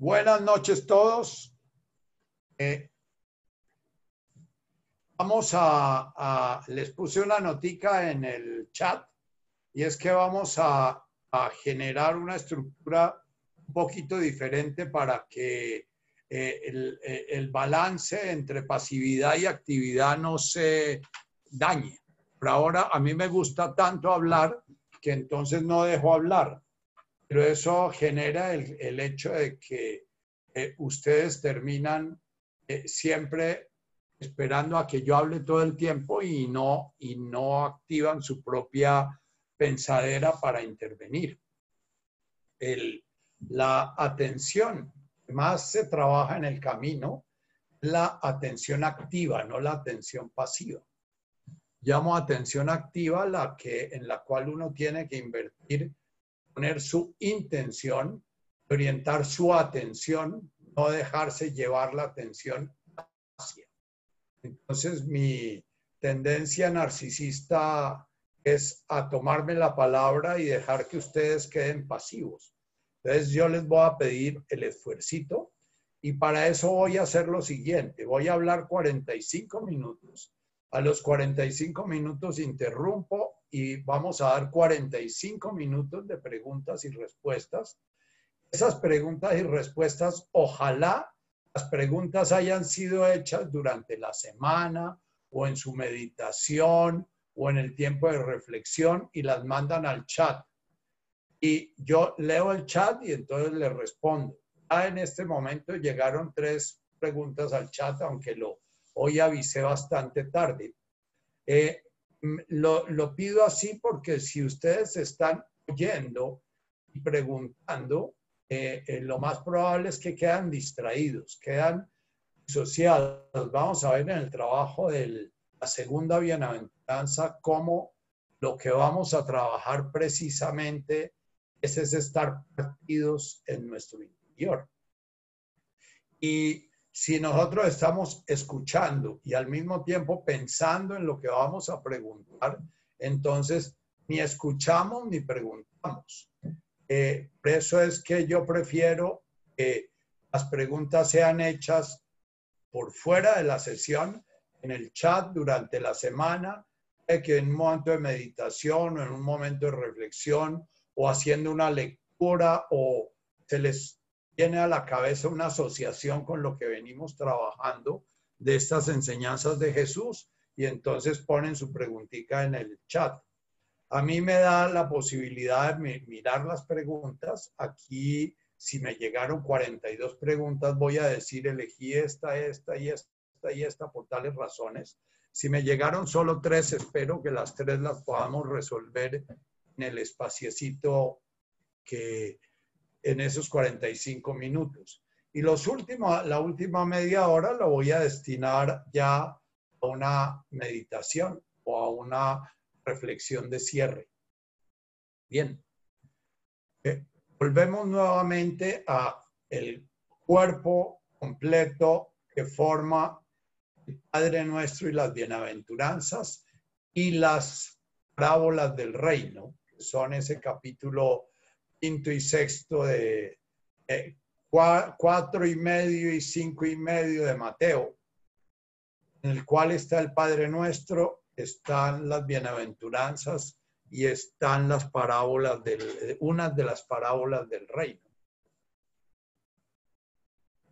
Buenas noches todos. Eh, vamos a, les puse una notica en el chat y es que vamos a, generar una estructura un poquito diferente para que eh, el, eh, el, balance entre pasividad y actividad no se dañe. Por ahora a mí me gusta tanto hablar que entonces no dejo hablar pero eso genera el, hecho de que eh, ustedes terminan eh, siempre esperando a que yo hable todo el tiempo y no, y no activan su propia pensadera para intervenir. la atención más se trabaja en el camino, la atención activa, no la atención pasiva. Llamo atención activa la que, en la cual uno tiene que invertir poner su intención, orientar su atención, no dejarse llevar la atención hacia. Entonces, mi tendencia narcisista es a tomarme la palabra y dejar que ustedes queden pasivos. Entonces, yo les voy a pedir el esfuercito y para eso voy a hacer lo siguiente. Voy a hablar 45 minutos. A los 45 minutos interrumpo y vamos a dar 45 minutos de preguntas y respuestas. Esas preguntas y respuestas, ojalá las preguntas hayan sido hechas durante la semana o en su meditación o en el tiempo de reflexión y las mandan al chat. Y yo leo el chat y entonces le respondo. Ya en este momento llegaron tres preguntas al chat, aunque lo hoy avisé bastante tarde. Eh, lo, pido así porque si ustedes están oyendo y preguntando, eh, eh, lo más probable es que quedan distraídos, quedan asociados. Vamos a ver en el trabajo de la segunda bienaventuranza cómo lo que vamos a trabajar precisamente es, es estar partidos en nuestro interior. Y si nosotros estamos escuchando y al mismo tiempo pensando en lo que vamos a preguntar, entonces ni escuchamos ni preguntamos. Eh, por eso es que yo prefiero que las preguntas sean hechas por fuera de la sesión, en el chat durante la semana, que en un momento de meditación o en un momento de reflexión o haciendo una lectura o se les tiene a la cabeza una asociación con lo que venimos trabajando de estas enseñanzas de Jesús y entonces ponen su preguntita en el chat. A mí me da la posibilidad de mirar las preguntas. Aquí, si me llegaron 42 preguntas, voy a decir, elegí esta, esta y esta y esta por tales razones. Si me llegaron solo tres, espero que las tres las podamos resolver en el espaciecito que, en esos 45 minutos. Y los últimos, la última media hora lo voy a destinar ya a una meditación o a una reflexión de cierre. Bien. Eh, volvemos nuevamente a el cuerpo completo que forma el Padre Nuestro y las bienaventuranzas y las parábolas del reino, que son ese capítulo quinto y sexto de eh, cuatro y medio y cinco y medio de Mateo, en el cual está el Padre Nuestro, están las bienaventuranzas y están las parábolas del, unas de las parábolas del reino.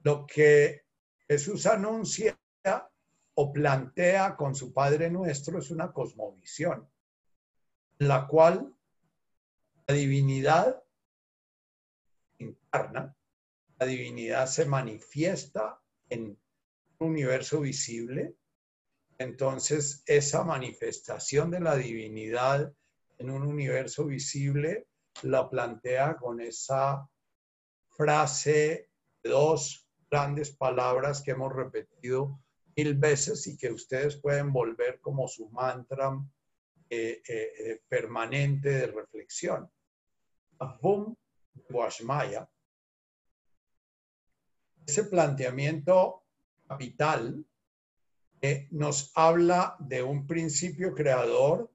Lo que Jesús anuncia o plantea con su Padre Nuestro es una cosmovisión, en la cual la divinidad la divinidad se manifiesta en un universo visible, entonces esa manifestación de la divinidad en un universo visible la plantea con esa frase dos grandes palabras que hemos repetido mil veces y que ustedes pueden volver como su mantra eh, eh, eh, permanente de reflexión. Guashmaya, ese planteamiento capital nos habla de un principio creador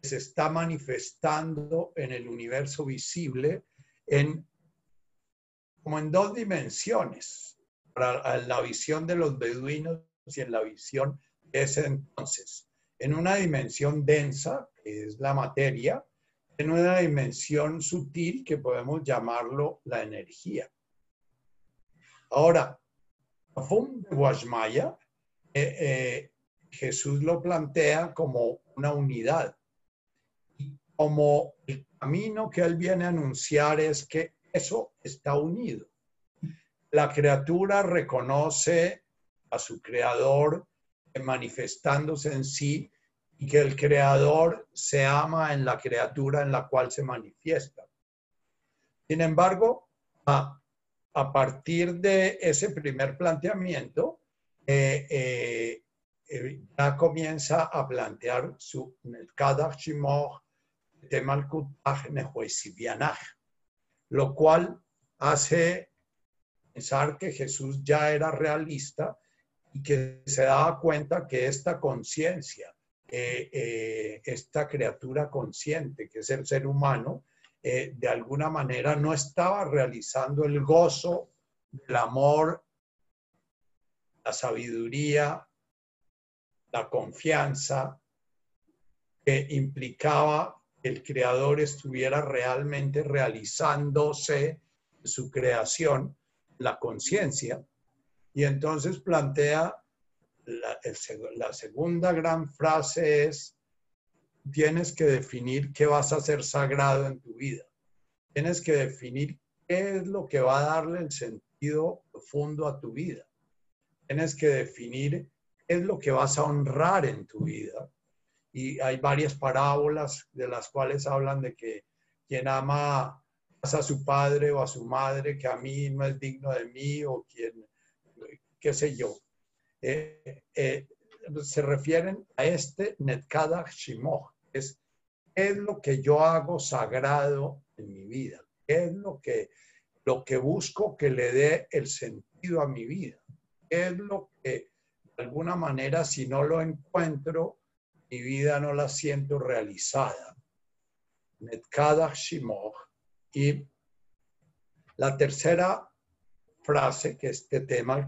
que se está manifestando en el universo visible en como en dos dimensiones, para la visión de los beduinos y en la visión de ese entonces. En una dimensión densa, que es la materia, en una dimensión sutil, que podemos llamarlo la energía. Ahora, Fum de Guashmaya, eh, eh, Jesús lo plantea como una unidad. Como el camino que él viene a anunciar es que eso está unido. La criatura reconoce a su creador manifestándose en sí que el creador se ama en la criatura en la cual se manifiesta. Sin embargo, a, partir de ese primer planteamiento, eh, eh, eh, ya comienza a plantear su lo cual hace pensar que Jesús ya era realista y que se daba cuenta que esta conciencia, eh, esta criatura consciente, que es el ser humano, eh, de alguna manera no estaba realizando el gozo del amor, la sabiduría, la confianza que implicaba que el creador estuviera realmente realizándose su creación, la conciencia, y entonces plantea la, segunda gran frase es, tienes que definir qué vas a hacer sagrado en tu vida. Tienes que definir qué es lo que va a darle el sentido profundo a tu vida. Tienes que definir es lo que vas a honrar en tu vida. Y hay varias parábolas de las cuales hablan de que quien ama a su padre o a su madre, que a mí no es digno de mí, o quien, qué sé yo. Eh, eh, se refieren a este Netkada Shimoh, es, es lo que yo hago sagrado en mi vida, es lo que, lo que busco que le dé el sentido a mi vida, es lo que de alguna manera, si no lo encuentro, mi vida no la siento realizada. Netkada Shimoch. Y la tercera frase que este tema al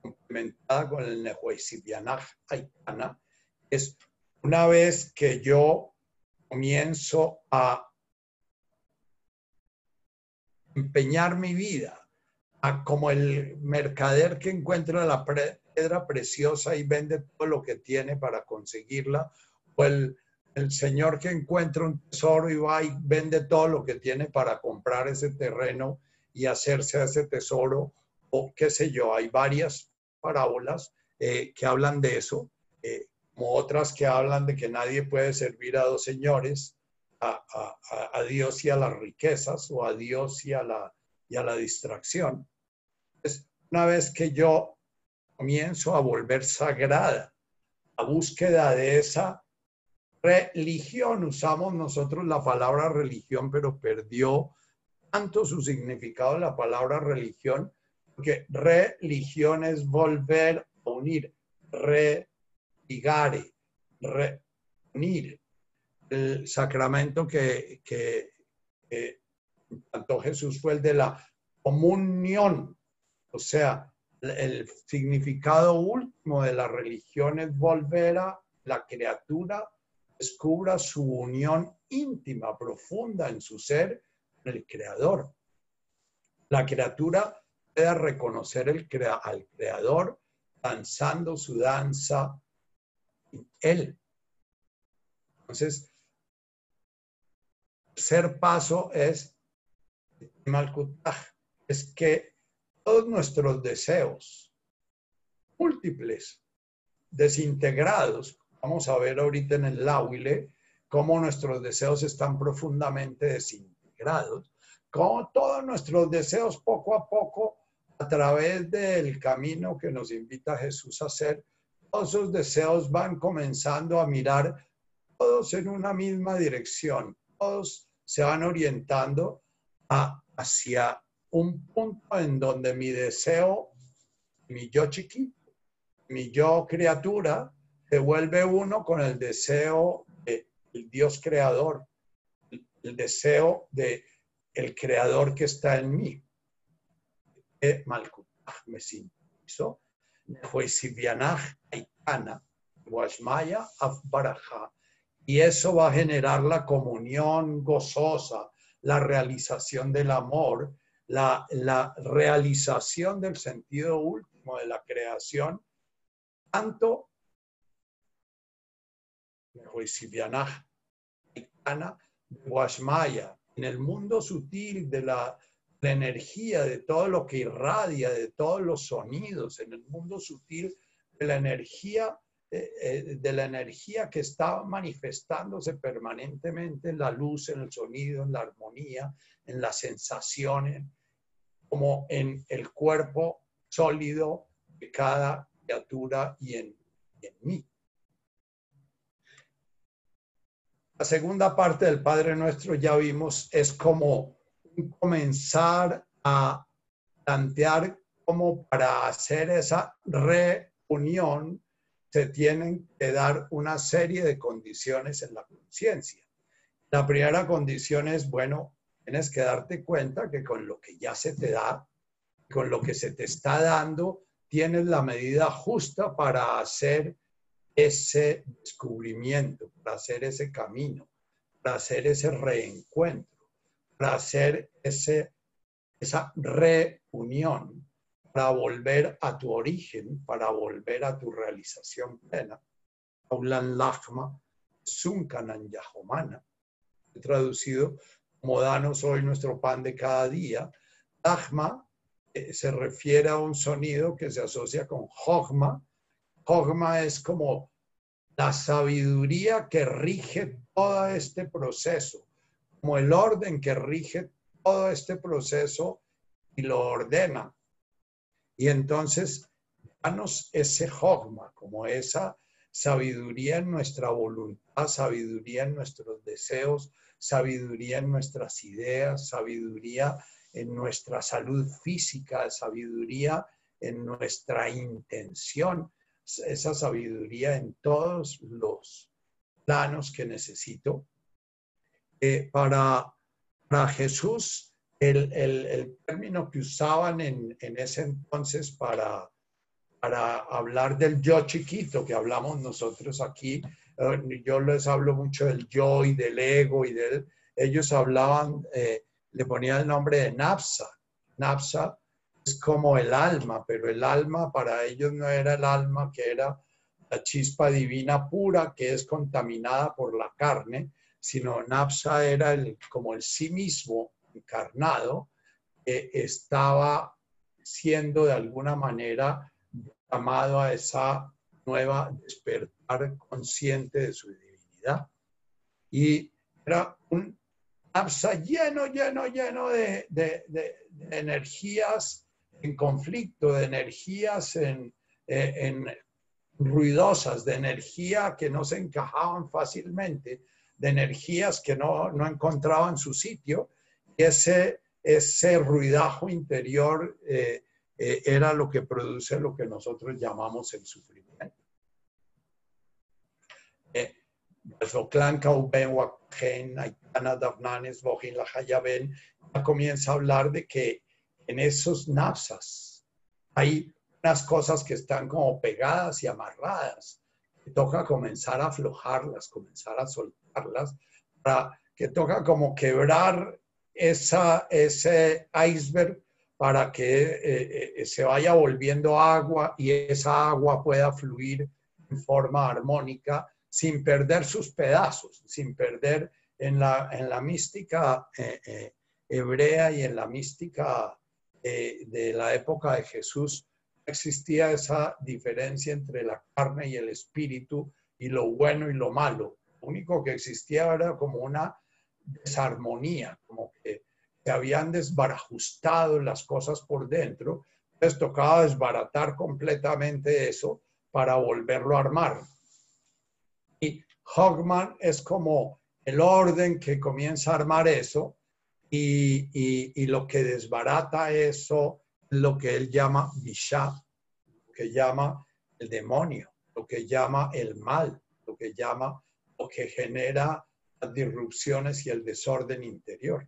complementada con el Nehuesibianaj Aitana, es una vez que yo comienzo a empeñar mi vida como el mercader que encuentra la piedra preciosa y vende todo lo que tiene para conseguirla, o el, el señor que encuentra un tesoro y va y vende todo lo que tiene para comprar ese terreno y hacerse a ese tesoro, o qué sé yo, hay varias parábolas eh, que hablan de eso, eh, como otras que hablan de que nadie puede servir a dos señores, a, Dios y a las riquezas, o a Dios y a la, y a la distracción. Una vez que yo comienzo a volver sagrada, la búsqueda de esa religión, usamos nosotros la palabra religión, pero perdió tanto su significado la palabra religión, porque religión es volver a unir, religare, reunir. El sacramento que, que, que Jesús fue el de la comunión, o sea, el significado último de la religión es volver a la criatura descubra su unión íntima, profunda en su ser el creador. La criatura pueda reconocer el al creador danzando su danza él. Entonces, tercer paso es es que todos nuestros deseos múltiples, desintegrados. Vamos a ver ahorita en el Lauile cómo nuestros deseos están profundamente desintegrados, cómo todos nuestros deseos poco a poco, a través del camino que nos invita Jesús a hacer, todos esos deseos van comenzando a mirar todos en una misma dirección, todos se van orientando hacia un punto en donde mi deseo, mi yo chiquito, mi yo criatura, se vuelve uno con el deseo del Dios creador, el deseo de el creador que está en mí. Me sintonizó. Y eso va a generar la comunión gozosa, la realización del amor, la, realización del sentido último de la creación, tanto en el mundo sutil de la, energía, de todo lo que irradia, de todos los sonidos, en el mundo sutil de la energía, eh, eh, de la energía que está manifestándose permanentemente en la luz, en el sonido, en la armonía, en las sensaciones, como en el cuerpo sólido de cada criatura y en mí. La segunda parte del Padre Nuestro ya vimos es como comenzar a plantear cómo para hacer esa reunión se tienen que dar una serie de condiciones en la conciencia. La primera condición es, bueno, tienes que darte cuenta que con lo que ya se te da, con lo que se te está dando, tienes la medida justa para hacer ese descubrimiento, para hacer ese camino, para hacer ese reencuentro, para hacer ese, esa reunión, para volver a tu origen, para volver a tu realización plena. Aulan Lachma, Sunkanan Yahomana, traducido como danos hoy nuestro pan de cada día. Lachma eh, se refiere a un sonido que se asocia con Hogma. Hogma es como la sabiduría que rige todo este proceso, como el orden que rige todo este proceso y lo ordena. Y entonces, danos ese hogma, como esa sabiduría en nuestra voluntad, sabiduría en nuestros deseos, sabiduría en nuestras ideas, sabiduría en nuestra salud física, sabiduría en nuestra intención, esa sabiduría en todos los planos que necesito. Eh, para, Jesús, el, término que usaban en, ese entonces para, para hablar del yo chiquito que hablamos nosotros aquí, eh, yo les hablo mucho del yo y del ego y del, ellos hablaban, eh, le ponían el nombre de Napsa. Napsa es como el alma, pero el alma para ellos no era el alma que era la chispa divina pura que es contaminada por la carne, sino Napsa era el, como el sí mismo encarnado que estaba siendo de alguna manera llamado a esa nueva despertar consciente de su divinidad. Y era un Napsa lleno, lleno, lleno de, de, de energías en conflicto, de energías en, eh, en, ruidosas, de energía que no se encajaban fácilmente, de energías que no, no encontraban su sitio. Y ese, ese ruidajo interior eh, eh, era lo que produce lo que nosotros llamamos el sufrimiento. Eh, comienza a hablar de que en esos nafsas hay unas cosas que están como pegadas y amarradas, toca comenzar a aflojarlas, comenzar a para que toca como quebrar ese iceberg para que eh, eh, se vaya volviendo agua y esa agua pueda fluir en forma armónica sin perder sus pedazos, sin perder en la, en la mística eh, hebrea y en la mística de la época de Jesús existía esa diferencia entre la carne y el espíritu y lo bueno y lo malo. Único que existía era como una desarmonía, como que se habían desbarajustado las cosas por dentro. Entonces tocaba desbaratar completamente eso para volverlo a armar. Y Hogman es como el orden que comienza a armar eso y, lo que desbarata eso lo que él llama Visha, lo que llama el demonio, lo que llama el mal, lo que llama lo que genera las disrupciones y el desorden interior.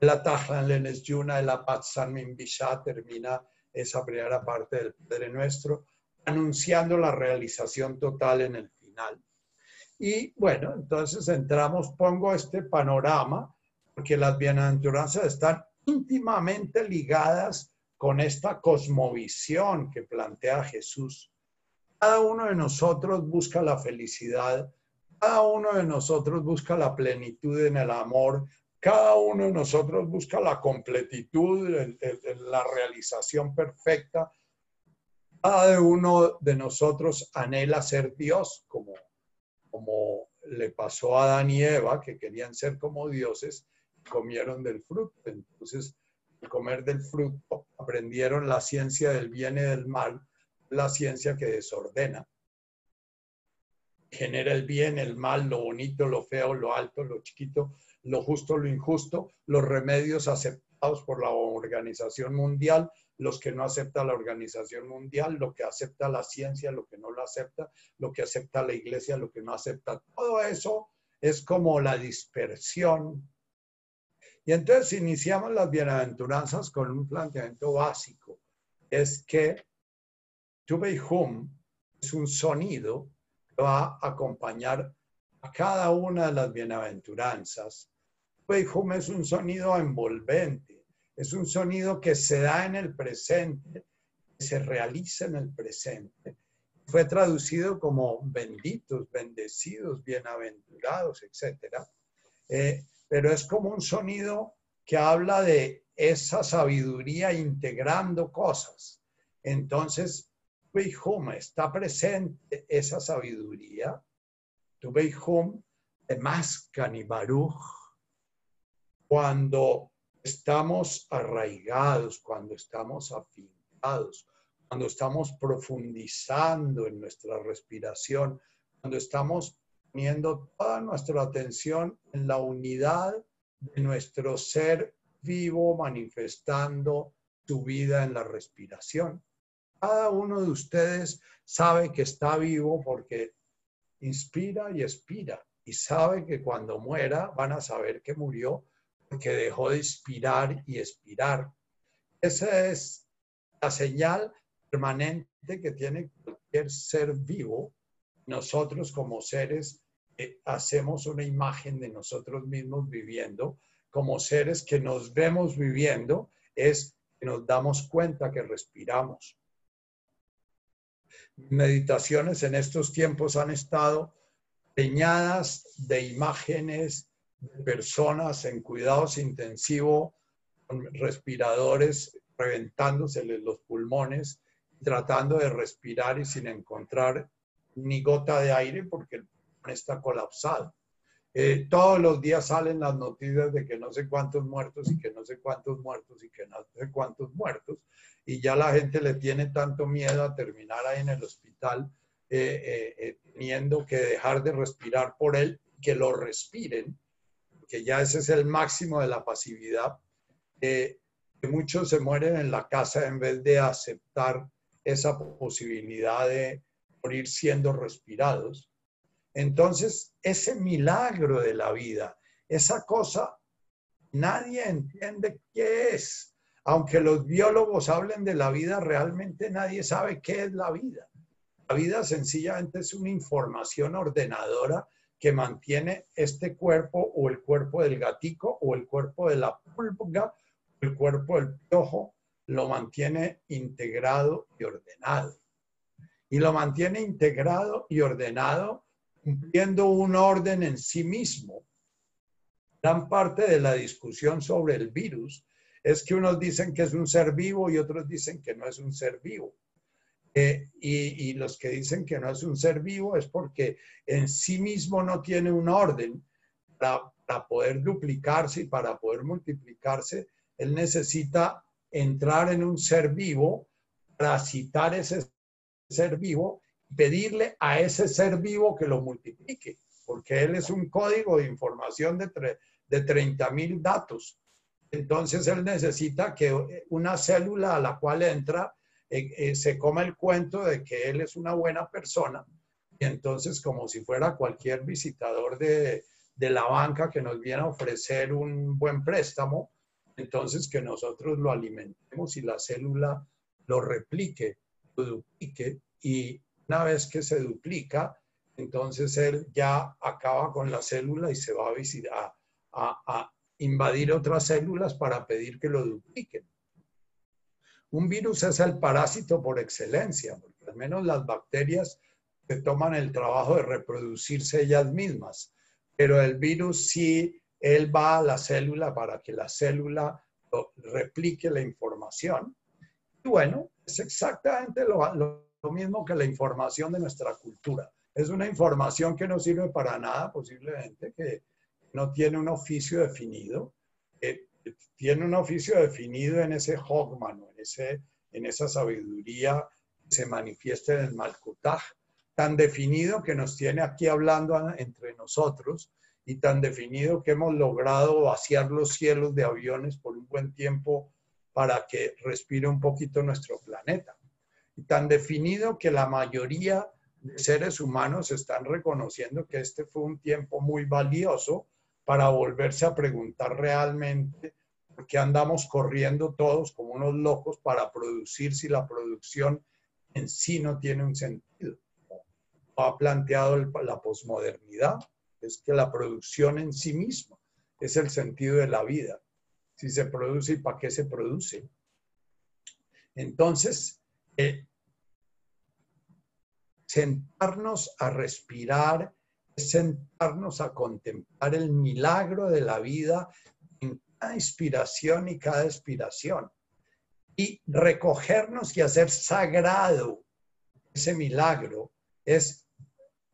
la Tajlan Lenes Yuna, la Patsan Bisha, termina esa primera parte del Padre Nuestro, anunciando la realización total en el final. Y bueno, entonces entramos, pongo este panorama, porque las bienaventuranzas están íntimamente ligadas con esta cosmovisión que plantea Jesús. Cada uno de nosotros busca la felicidad, cada uno de nosotros busca la plenitud en el amor, cada uno de nosotros busca la completitud, la realización perfecta. Cada uno de nosotros anhela ser Dios, como, como le pasó a Adán y Eva, que querían ser como dioses, comieron del fruto. Entonces, al comer del fruto, aprendieron la ciencia del bien y del mal, la ciencia que desordena. Genera el bien, el mal, lo bonito, lo feo, lo alto, lo chiquito, lo justo, lo injusto, los remedios aceptados por la Organización Mundial, los que no acepta la Organización Mundial, lo que acepta la ciencia, lo que no lo acepta, lo que acepta la Iglesia, lo que no acepta. Todo eso es como la dispersión. Y entonces iniciamos las bienaventuranzas con un planteamiento básico. Es que Hum es un sonido va a acompañar a cada una de las bienaventuranzas Hum es un sonido envolvente, es un sonido que se da en el presente, que se realiza en el presente. Fue traducido como benditos, bendecidos, bienaventurados, etc. Eh, pero es como un sonido que habla de esa sabiduría integrando cosas. Entonces, Hum está presente esa sabiduría. Hum de Mascan y Baruch cuando estamos arraigados, cuando estamos afincados, cuando estamos profundizando en nuestra respiración, cuando estamos poniendo toda nuestra atención en la unidad de nuestro ser vivo manifestando su vida en la respiración. Cada uno de ustedes sabe que está vivo porque inspira y expira y sabe que cuando muera van a saber que murió que dejó de inspirar y expirar. Esa es la señal permanente que tiene cualquier ser vivo. Nosotros como seres eh, hacemos una imagen de nosotros mismos viviendo, como seres que nos vemos viviendo, es que nos damos cuenta que respiramos. Meditaciones en estos tiempos han estado peñadas de imágenes personas en cuidados intensivos con respiradores reventándoseles los pulmones, tratando de respirar y sin encontrar ni gota de aire porque está colapsado. Eh, todos los días salen las noticias de que no sé cuántos muertos y que no sé cuántos muertos y que no sé cuántos muertos. Y ya la gente le tiene tanto miedo a terminar ahí en el hospital, eh, eh, teniendo que dejar de respirar por él, que lo respiren que ya ese es el máximo de la pasividad, que muchos se mueren en la casa en vez de aceptar esa posibilidad de morir siendo respirados. Entonces, ese milagro de la vida, esa cosa, nadie entiende qué es. Aunque los biólogos hablen de la vida, realmente nadie sabe qué es la vida. La vida sencillamente es una información ordenadora que mantiene este cuerpo o el cuerpo del gatico o el cuerpo de la pulga o el cuerpo del piojo, lo mantiene integrado y ordenado. Y lo mantiene integrado y ordenado cumpliendo un orden en sí mismo. Gran parte de la discusión sobre el virus es que unos dicen que es un ser vivo y otros dicen que no es un ser vivo. Eh, y, los que dicen que no es un ser vivo es porque en sí mismo no tiene un orden para, poder duplicarse y para poder multiplicarse. Él necesita entrar en un ser vivo para citar ese ser vivo y pedirle a ese ser vivo que lo multiplique, porque él es un código de información de, de 30 mil datos. Entonces él necesita que una célula a la cual entra eh, eh, se come el cuento de que él es una buena persona. Y entonces como si fuera cualquier visitador de, de la banca que nos viene a ofrecer un buen préstamo, entonces que nosotros lo alimentemos y la célula lo replique, lo duplique. Y una vez que se duplica, entonces él ya acaba con la célula y se va a, visitar, a, invadir otras células para pedir que lo dupliquen. Un virus es el parásito por excelencia, porque al menos las bacterias se toman el trabajo de reproducirse ellas mismas, pero el virus sí, él va a la célula para que la célula replique la información. Y bueno, es exactamente lo, lo mismo que la información de nuestra cultura. Es una información que no sirve para nada, posiblemente, que no tiene un oficio definido. tiene un oficio definido en ese Hogman, en, en esa sabiduría que se manifiesta en el Malkutaj, tan definido que nos tiene aquí hablando entre nosotros y tan definido que hemos logrado vaciar los cielos de aviones por un buen tiempo para que respire un poquito nuestro planeta. Y tan definido que la mayoría de seres humanos están reconociendo que este fue un tiempo muy valioso para volverse a preguntar realmente por qué andamos corriendo todos como unos locos para producir si la producción en sí no tiene un sentido. Ha planteado la posmodernidad, es que la producción en sí misma es el sentido de la vida. Si se produce y para qué se produce. Entonces, eh, sentarnos a respirar sentarnos a contemplar el milagro de la vida en cada inspiración y cada expiración. Y recogernos y hacer sagrado ese milagro es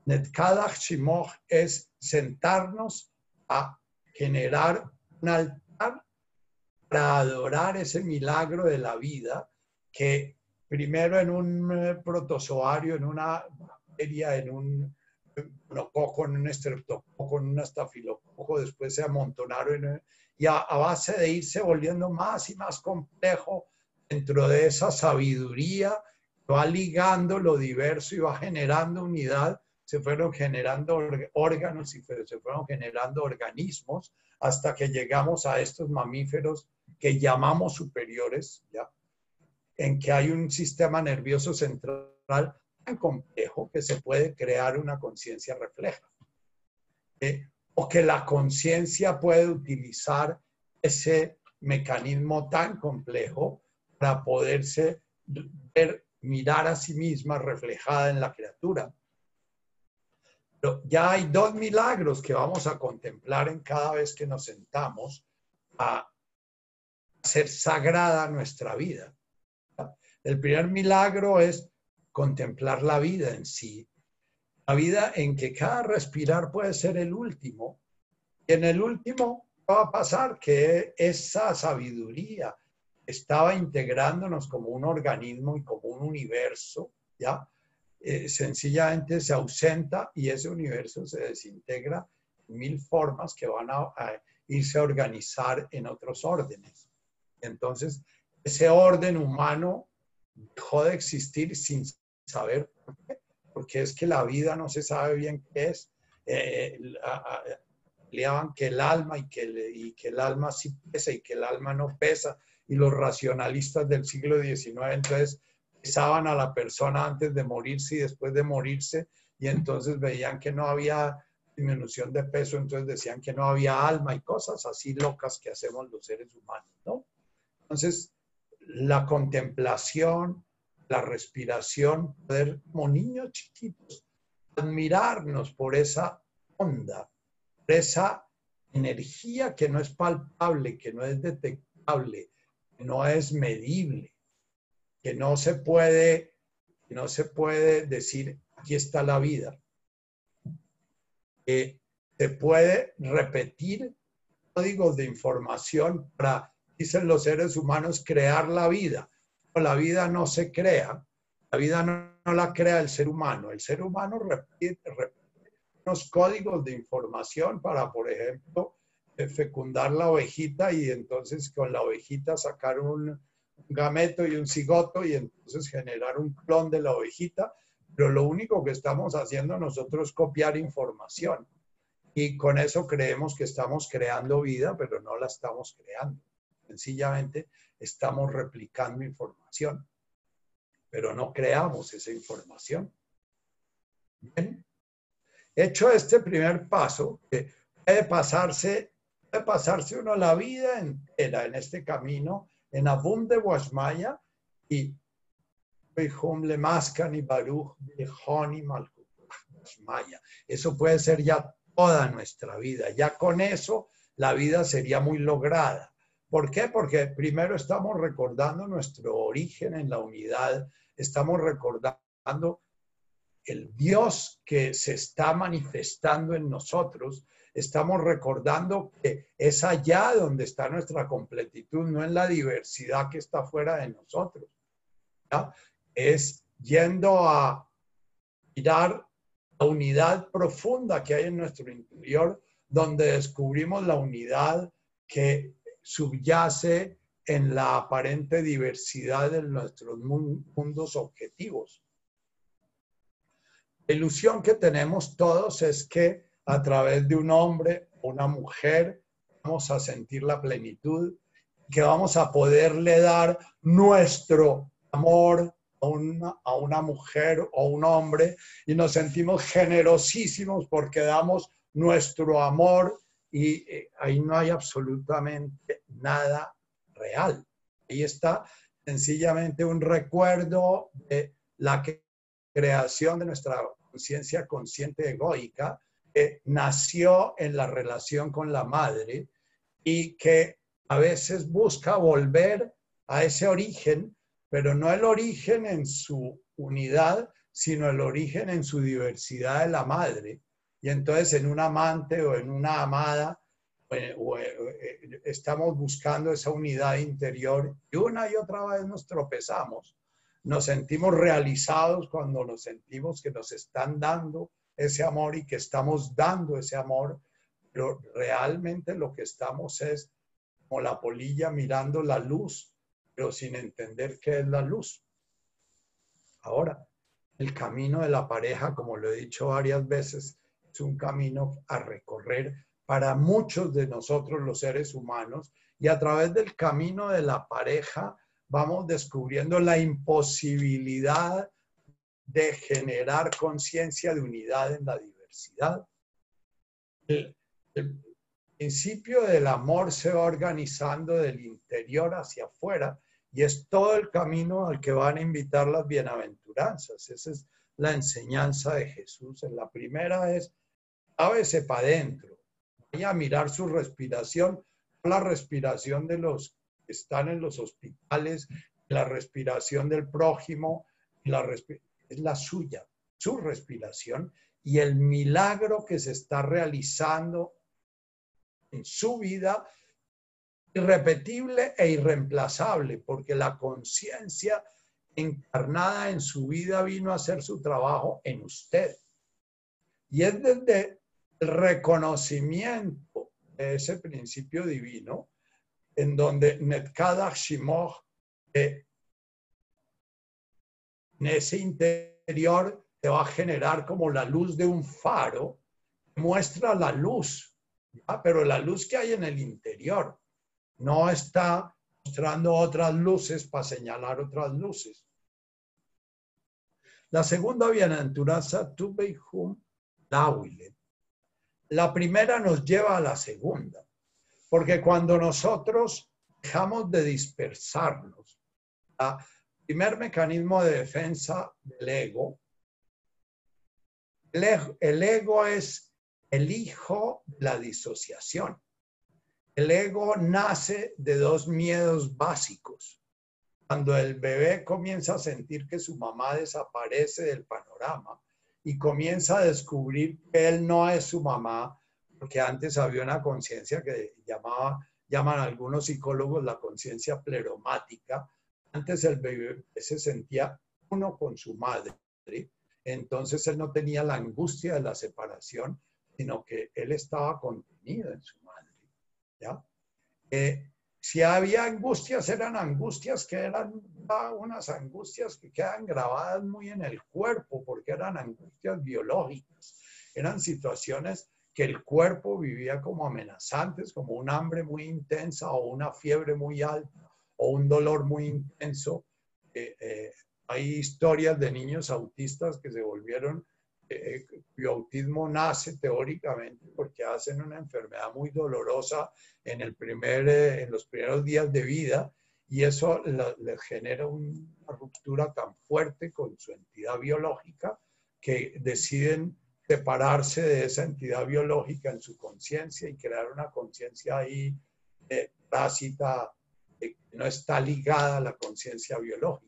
Netkadach Shimoch, es sentarnos a generar un altar para adorar ese milagro de la vida que primero en un eh, protozoario, en una bacteria, en un en un estreptococo, en un estafilococo, después se amontonaron y a, base de irse volviendo más y más complejo dentro de esa sabiduría, va ligando lo diverso y va generando unidad, se fueron generando órganos y se fueron generando organismos hasta que llegamos a estos mamíferos que llamamos superiores, ¿ya? en que hay un sistema nervioso central complejo que se puede crear una conciencia refleja. Eh, o que la conciencia puede utilizar ese mecanismo tan complejo para poderse ver, mirar a sí misma reflejada en la criatura. Ya hay dos milagros que vamos a contemplar en cada vez que nos sentamos a hacer sagrada nuestra vida. El primer milagro es contemplar la vida en sí. La vida en que cada respirar puede ser el último. Y en el último va a pasar que esa sabiduría estaba integrándonos como un organismo y como un universo, ¿ya? Eh, sencillamente se ausenta y ese universo se desintegra en mil formas que van a, irse a organizar en otros órdenes. Entonces, ese orden humano dejó de existir sin saber porque es que la vida no se sabe bien qué es. Eh, que el alma y que, y que el alma sí pesa y que el alma no pesa. Y los racionalistas del siglo XIX entonces pesaban a la persona antes de morirse y después de morirse y entonces veían que no había disminución de peso, entonces decían que no había alma y cosas así locas que hacemos los seres humanos, ¿no? Entonces, la contemplación, la respiración, poder como niños chiquitos admirarnos por esa onda, por esa energía que no es palpable, que no es detectable, que no es medible, que no se puede, que no se puede decir aquí está la vida. Que se puede repetir códigos de información para, dicen los seres humanos, crear la vida la vida no se crea, la vida no, la crea el ser humano. El ser humano repite, unos códigos de información para, por ejemplo, eh, fecundar la ovejita y entonces con la ovejita sacar un, gameto y un cigoto y entonces generar un clon de la ovejita. Pero lo único que estamos haciendo nosotros es copiar información. y con eso creemos que estamos creando vida, pero no la estamos creando. Sencillamente estamos replicando información, pero no creamos esa información. Bien. Hecho este primer paso, que puede pasarse, puede pasarse uno la vida entera en este camino, en Abum de Guasmaya y y Eso puede ser ya toda nuestra vida. Ya con eso la vida sería muy lograda. ¿Por qué? Porque primero estamos recordando nuestro origen en la unidad, estamos recordando el Dios que se está manifestando en nosotros, estamos recordando que es allá donde está nuestra completitud, no en la diversidad que está fuera de nosotros. Es yendo a mirar la unidad profunda que hay en nuestro interior, donde descubrimos la unidad que subyace en la aparente diversidad de nuestros mundos objetivos. La ilusión que tenemos todos es que a través de un hombre o una mujer vamos a sentir la plenitud, que vamos a poderle dar nuestro amor, a una, a una mujer o un hombre y nos sentimos generosísimos porque damos nuestro amor y eh, ahí no hay absolutamente nada real. Ahí está sencillamente un recuerdo de la creación de nuestra conciencia consciente egoica que nació en la relación con la madre y que a veces busca volver a ese origen pero no el origen en su unidad, sino el origen en su diversidad de la madre. Y entonces en un amante o en una amada eh, eh, estamos buscando esa unidad interior y una y otra vez nos tropezamos. Nos sentimos realizados cuando nos sentimos que nos están dando ese amor y que estamos dando ese amor, pero realmente lo que estamos es como la polilla mirando la luz pero sin entender qué es la luz. Ahora, el camino de la pareja, como lo he dicho varias veces, es un camino a recorrer para muchos de nosotros los seres humanos y a través del camino de la pareja vamos descubriendo la imposibilidad de generar conciencia de unidad en la diversidad. El, el, principio del amor se va organizando del interior hacia afuera y es todo el camino al que van a invitar las bienaventuranzas. Esa es la enseñanza de Jesús. La primera es, ábese para adentro, vaya a mirar su respiración, la respiración de los que están en los hospitales, la respiración del prójimo, la es la suya, su respiración y el milagro que se está realizando en su vida irrepetible e irreemplazable, porque la conciencia encarnada en su vida vino a hacer su trabajo en usted. Y es desde el reconocimiento de ese principio divino, en donde Netkada Shimoch, en ese interior te va a generar como la luz de un faro, muestra la luz, pero la luz que hay en el interior no está mostrando otras luces para señalar otras luces. La segunda bienaventuranza, tu beihum lawile. La primera nos lleva a la segunda, porque cuando nosotros dejamos de dispersarnos, el primer mecanismo de defensa del ego, el ego es el hijo de la disociación. El ego nace de dos miedos básicos. Cuando el bebé comienza a sentir que su mamá desaparece del panorama y comienza a descubrir que él no es su mamá, porque antes había una conciencia que llaman algunos psicólogos la conciencia pleromática. Antes el bebé se sentía uno con su madre, entonces él no tenía la angustia de la separación, sino que él estaba contenido en su ¿ya? Eh, si había angustias, eran angustias que eran unas angustias que quedan grabadas muy en el cuerpo, porque eran angustias biológicas, eran situaciones que el cuerpo vivía como amenazantes, como un hambre muy intensa o una fiebre muy alta o un dolor muy intenso. Eh, eh, hay historias de niños autistas que se volvieron, eh, cuyo autismo nace teóricamente porque hacen una enfermedad muy dolorosa en, el primer, en los primeros días de vida y eso les genera una ruptura tan fuerte con su entidad biológica que deciden separarse de esa entidad biológica en su conciencia y crear una conciencia ahí eh, tácita no está ligada a la conciencia biológica.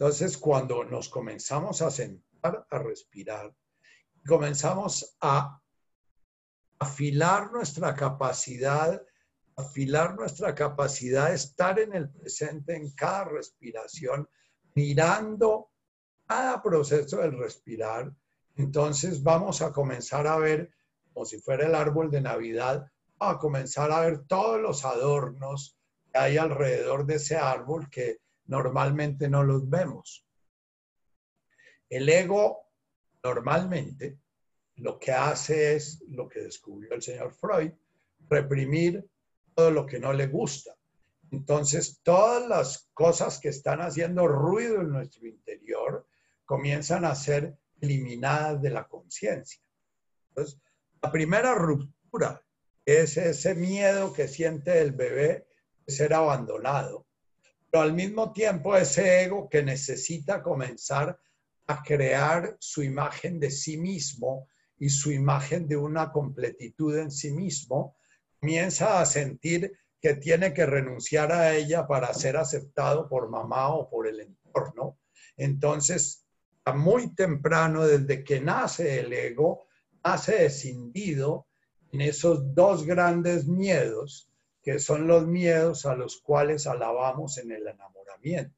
Entonces, cuando nos comenzamos a sentar a respirar, comenzamos a afilar nuestra capacidad, afilar nuestra capacidad de estar en el presente en cada respiración, mirando cada proceso del respirar, entonces vamos a comenzar a ver, como si fuera el árbol de Navidad, a comenzar a ver todos los adornos que hay alrededor de ese árbol que normalmente no los vemos. El ego normalmente lo que hace es lo que descubrió el señor Freud, reprimir todo lo que no le gusta. Entonces, todas las cosas que están haciendo ruido en nuestro interior comienzan a ser eliminadas de la conciencia. Entonces, la primera ruptura es ese miedo que siente el bebé de ser abandonado, pero al mismo tiempo ese ego que necesita comenzar a crear su imagen de sí mismo y su imagen de una completitud en sí mismo, comienza a sentir que tiene que renunciar a ella para ser aceptado por mamá o por el entorno. Entonces, muy temprano, desde que nace el ego, nace escindido en esos dos grandes miedos, que son los miedos a los cuales alabamos en el enamoramiento.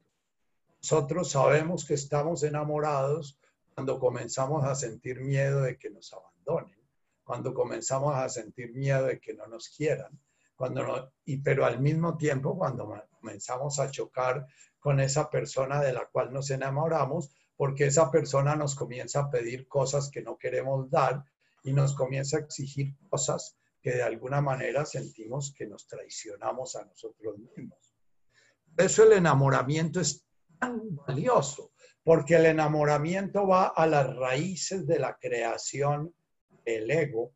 Nosotros sabemos que estamos enamorados cuando comenzamos a sentir miedo de que nos abandonen, cuando comenzamos a sentir miedo de que no nos quieran, cuando y, pero al mismo tiempo cuando comenzamos a chocar con esa persona de la cual nos enamoramos, porque esa persona nos comienza a pedir cosas que no queremos dar y nos comienza a exigir cosas que de alguna manera sentimos que nos traicionamos a nosotros mismos. Por eso el enamoramiento es tan valioso, porque el enamoramiento va a las raíces de la creación del ego.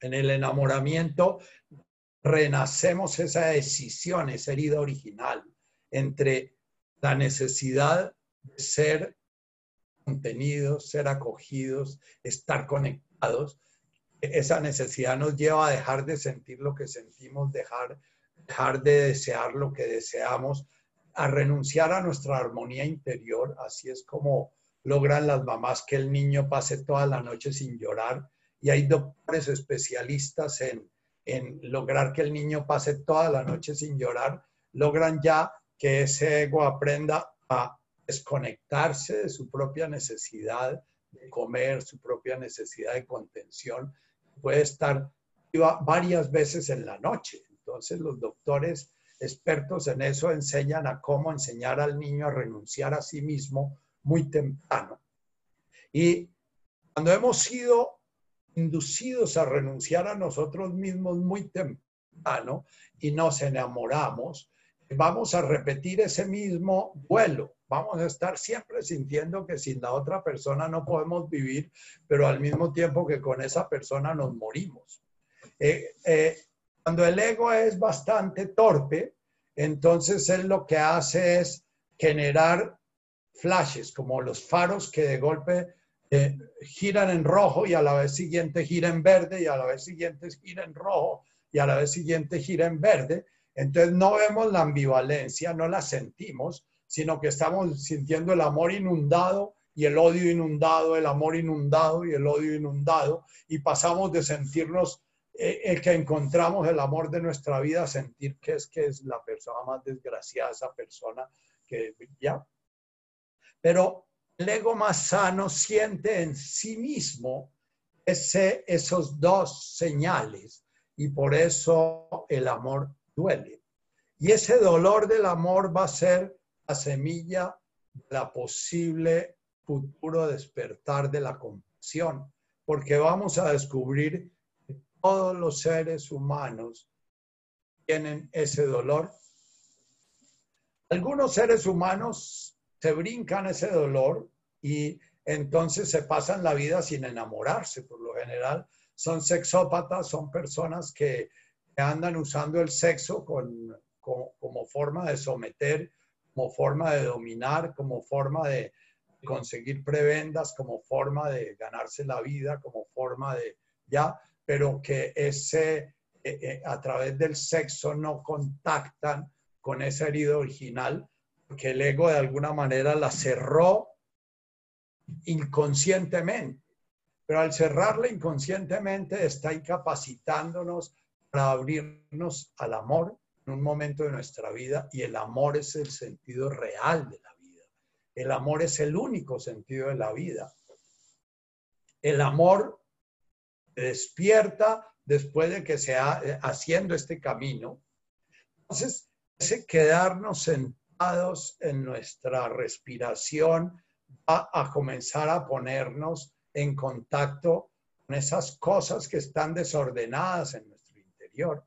En el enamoramiento renacemos esa decisión, esa herida original entre la necesidad ser contenidos, ser acogidos, estar conectados. Esa necesidad nos lleva a dejar de sentir lo que sentimos, dejar, dejar de desear lo que deseamos, a renunciar a nuestra armonía interior. Así es como logran las mamás que el niño pase toda la noche sin llorar. Y hay doctores especialistas en, en lograr que el niño pase toda la noche sin llorar. Logran ya que ese ego aprenda a desconectarse de su propia necesidad de comer, su propia necesidad de contención. Puede estar varias veces en la noche. Entonces los doctores expertos en eso enseñan a cómo enseñar al niño a renunciar a sí mismo muy temprano. Y cuando hemos sido inducidos a renunciar a nosotros mismos muy temprano y nos enamoramos, vamos a repetir ese mismo vuelo vamos a estar siempre sintiendo que sin la otra persona no podemos vivir, pero al mismo tiempo que con esa persona nos morimos. Eh, eh, cuando el ego es bastante torpe, entonces él lo que hace es generar flashes, como los faros que de golpe eh, giran en rojo y a la vez siguiente gira en verde y a la vez siguiente gira en rojo y a la vez siguiente gira en verde. Entonces no vemos la ambivalencia, no la sentimos, sino que estamos sintiendo el amor inundado y el odio inundado, el amor inundado y el odio inundado, y pasamos de sentirnos eh, el que encontramos el amor de nuestra vida a sentir que es que es la persona más desgraciada, esa persona que ya. Pero el ego más sano siente en sí mismo ese, esos dos señales y por eso el amor duele. Y ese dolor del amor va a ser la semilla de la posible futuro despertar de la compasión, porque vamos a descubrir que todos los seres humanos tienen ese dolor. Algunos seres humanos se brincan ese dolor y entonces se pasan la vida sin enamorarse. Por lo general son sexópatas, son personas que, andan usando el sexo como forma de someter, como forma de dominar, como forma de conseguir prebendas, como forma de ganarse la vida, como forma de, ya, pero que ese, eh, eh, a través del sexo no contactan con esa herida original, porque el ego de alguna manera la cerró inconscientemente. Pero al cerrarla inconscientemente está incapacitándonos para abrirnos al amor en un momento de nuestra vida y el amor es el sentido real de la vida. El amor es el único sentido de la vida. El amor despierta después de que se ha eh, haciendo este camino. Entonces, ese quedarnos sentados en nuestra respiración va a comenzar a ponernos en contacto con esas cosas que están desordenadas en nuestro interior.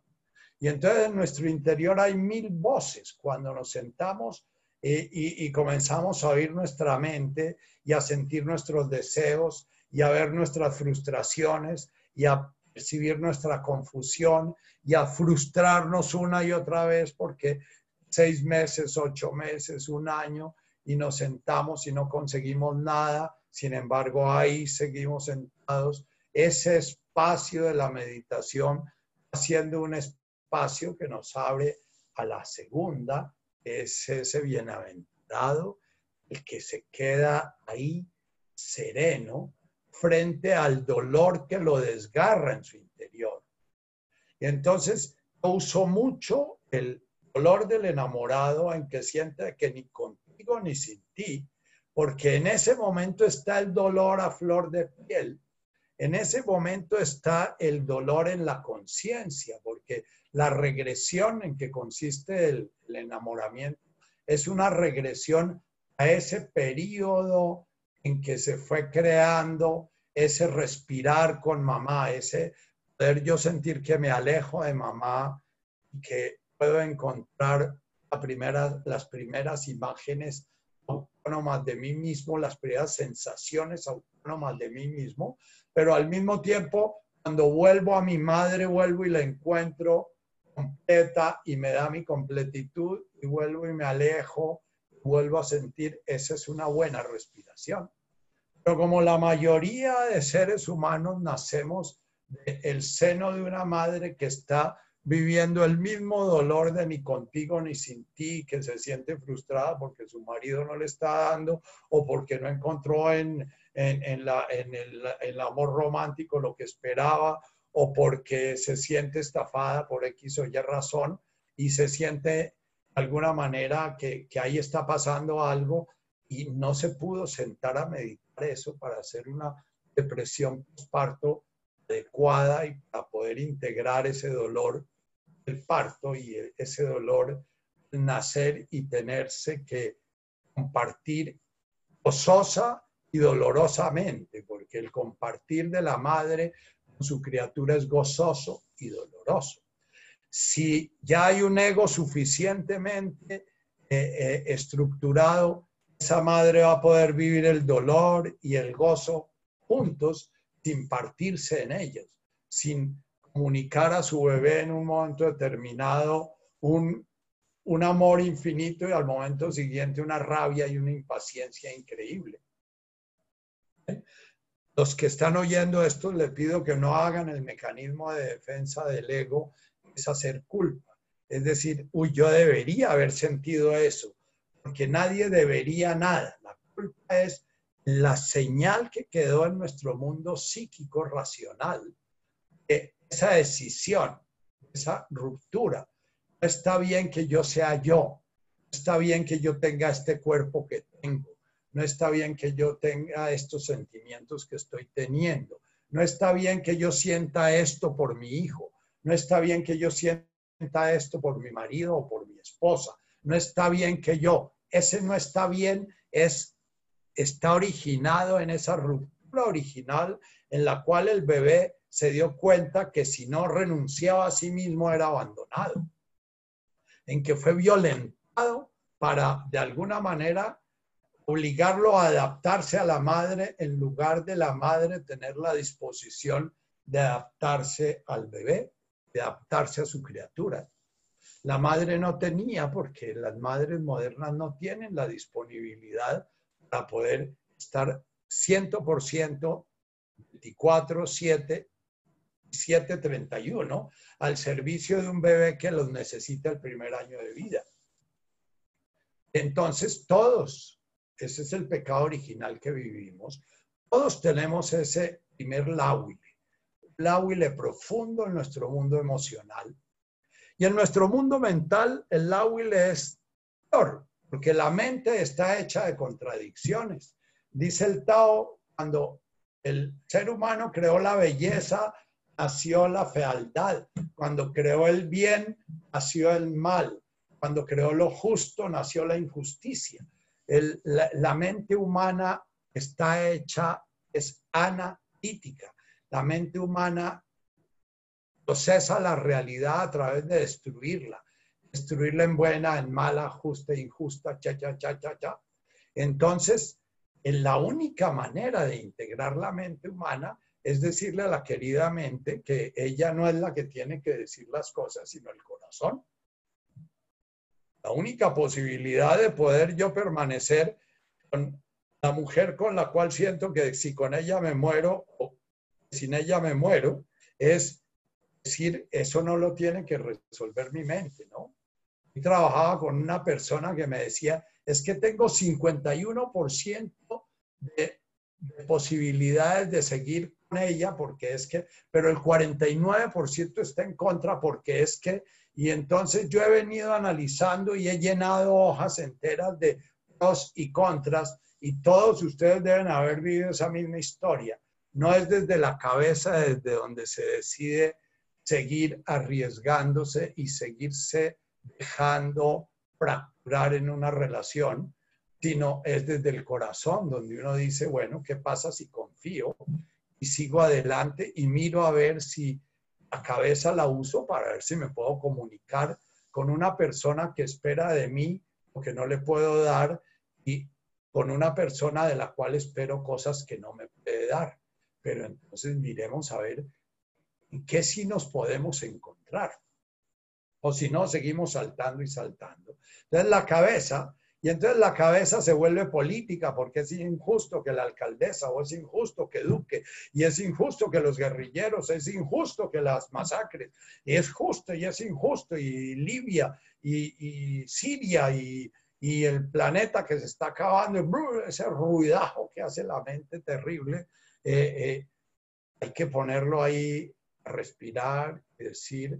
Y entonces en nuestro interior hay mil voces cuando nos sentamos eh, y, y, comenzamos a oír nuestra mente y a sentir nuestros deseos y a ver nuestras frustraciones y a percibir nuestra confusión y a frustrarnos una y otra vez porque seis meses, ocho meses, un año y nos sentamos y no conseguimos nada, sin embargo ahí seguimos sentados. Ese espacio de la meditación haciendo un espacio que nos abre a la segunda, es ese bienaventurado, el que se queda ahí sereno frente al dolor que lo desgarra en su interior. Y entonces uso mucho el dolor del enamorado en que siente que ni con ni sin ti, porque en ese momento está el dolor a flor de piel. En ese momento está el dolor en la conciencia, porque la regresión en que consiste el, enamoramiento es una regresión a ese periodo en que se fue creando ese respirar con mamá, ese poder yo sentir que me alejo de mamá y que puedo encontrar las primeras imágenes autónomas de mí mismo, las primeras sensaciones autónomas de mí mismo, pero al mismo tiempo, cuando vuelvo a mi madre, vuelvo y la encuentro completa y me da mi completitud y vuelvo y me alejo, vuelvo a sentir, esa es una buena respiración. Pero como la mayoría de seres humanos nacemos del seno de una madre que está viviendo el mismo dolor de ni contigo ni sin ti, que se siente frustrada porque su marido no le está dando o porque no encontró en, en, la, en el, el, amor romántico lo que esperaba o porque se siente estafada por X o Y razón y se siente de alguna manera que, que ahí está pasando algo y no se pudo sentar a meditar eso para hacer una depresión parto adecuada y para poder integrar ese dolor el parto y ese dolor, nacer y tenerse que compartir gozosa y dolorosamente, porque el compartir de la madre con su criatura es gozoso y doloroso. Si ya hay un ego suficientemente eh, eh, estructurado, esa madre va a poder vivir el dolor y el gozo juntos sin partirse en ellos, sin comunicar a su bebé en un momento determinado un, un amor infinito y al momento siguiente una rabia y una impaciencia increíble. Los que están oyendo esto, les pido que no hagan el mecanismo de defensa del ego, es hacer culpa. Es decir, uy, yo debería haber sentido eso, porque nadie debería nada. La culpa es la señal que quedó en nuestro mundo psíquico racional esa decisión, esa ruptura. No está bien que yo sea yo, está bien que yo tenga este cuerpo que tengo, no está bien que yo tenga estos sentimientos que estoy teniendo, no está bien que yo sienta esto por mi hijo, no está bien que yo sienta esto por mi marido o por mi esposa, no está bien que yo, ese no está bien es está originado en esa ruptura original en la cual el bebé se dio cuenta que si no renunciaba a sí mismo era abandonado, en que fue violentado para de alguna manera obligarlo a adaptarse a la madre en lugar de la madre tener la disposición de adaptarse al bebé, de adaptarse a su criatura. La madre no tenía, porque las madres modernas no tienen la disponibilidad para poder estar 100%, 24, 7, 7, 31 al servicio de un bebé que los necesita el primer año de vida. Entonces, todos, ese es el pecado original que vivimos, todos tenemos ese primer láhuile, láhuile profundo en nuestro mundo emocional. Y en nuestro mundo mental, el láhuile es peor, porque la mente está hecha de contradicciones. Dice el Tao, cuando el ser humano creó la belleza, nació la fealdad. Cuando creó el bien, nació el mal. Cuando creó lo justo, nació la injusticia. la, la, mente humana está hecha, es analítica. La mente humana procesa la realidad a través de destruirla destruirla en buena, en mala, justa, injusta, cha, cha, cha, cha, cha. Entonces, en la única manera de integrar la mente humana es decirle a la querida mente que ella no es la que tiene que decir las cosas, sino el corazón. La única posibilidad de poder yo permanecer con la mujer con la cual siento que si con ella me muero o sin ella me muero, es decir, eso no lo tiene que resolver mi mente, ¿no? trabajaba con una persona que me decía, es que tengo 51% de, de posibilidades de seguir con ella porque es que, pero el 49% está en contra porque es que, y entonces yo he venido analizando y he llenado hojas enteras de pros y contras y todos ustedes deben haber vivido esa misma historia. No es desde la cabeza desde donde se decide seguir arriesgándose y seguirse dejando fracturar en una relación, sino es desde el corazón donde uno dice, bueno, ¿qué pasa si confío y sigo adelante y miro a ver si la cabeza la uso para ver si me puedo comunicar con una persona que espera de mí o que no le puedo dar y con una persona de la cual espero cosas que no me puede dar. Pero entonces miremos a ver qué sí nos podemos encontrar o si no, seguimos saltando y saltando. Entonces la cabeza, y entonces la cabeza se vuelve política porque es injusto que la alcaldesa o es injusto que Duque y es injusto que los guerrilleros, es injusto que las masacres, y es justo y es injusto y Libia y, Siria y, el planeta que se está acabando, ese ruidajo que hace la mente terrible, eh, eh, hay que ponerlo ahí, respirar y decir,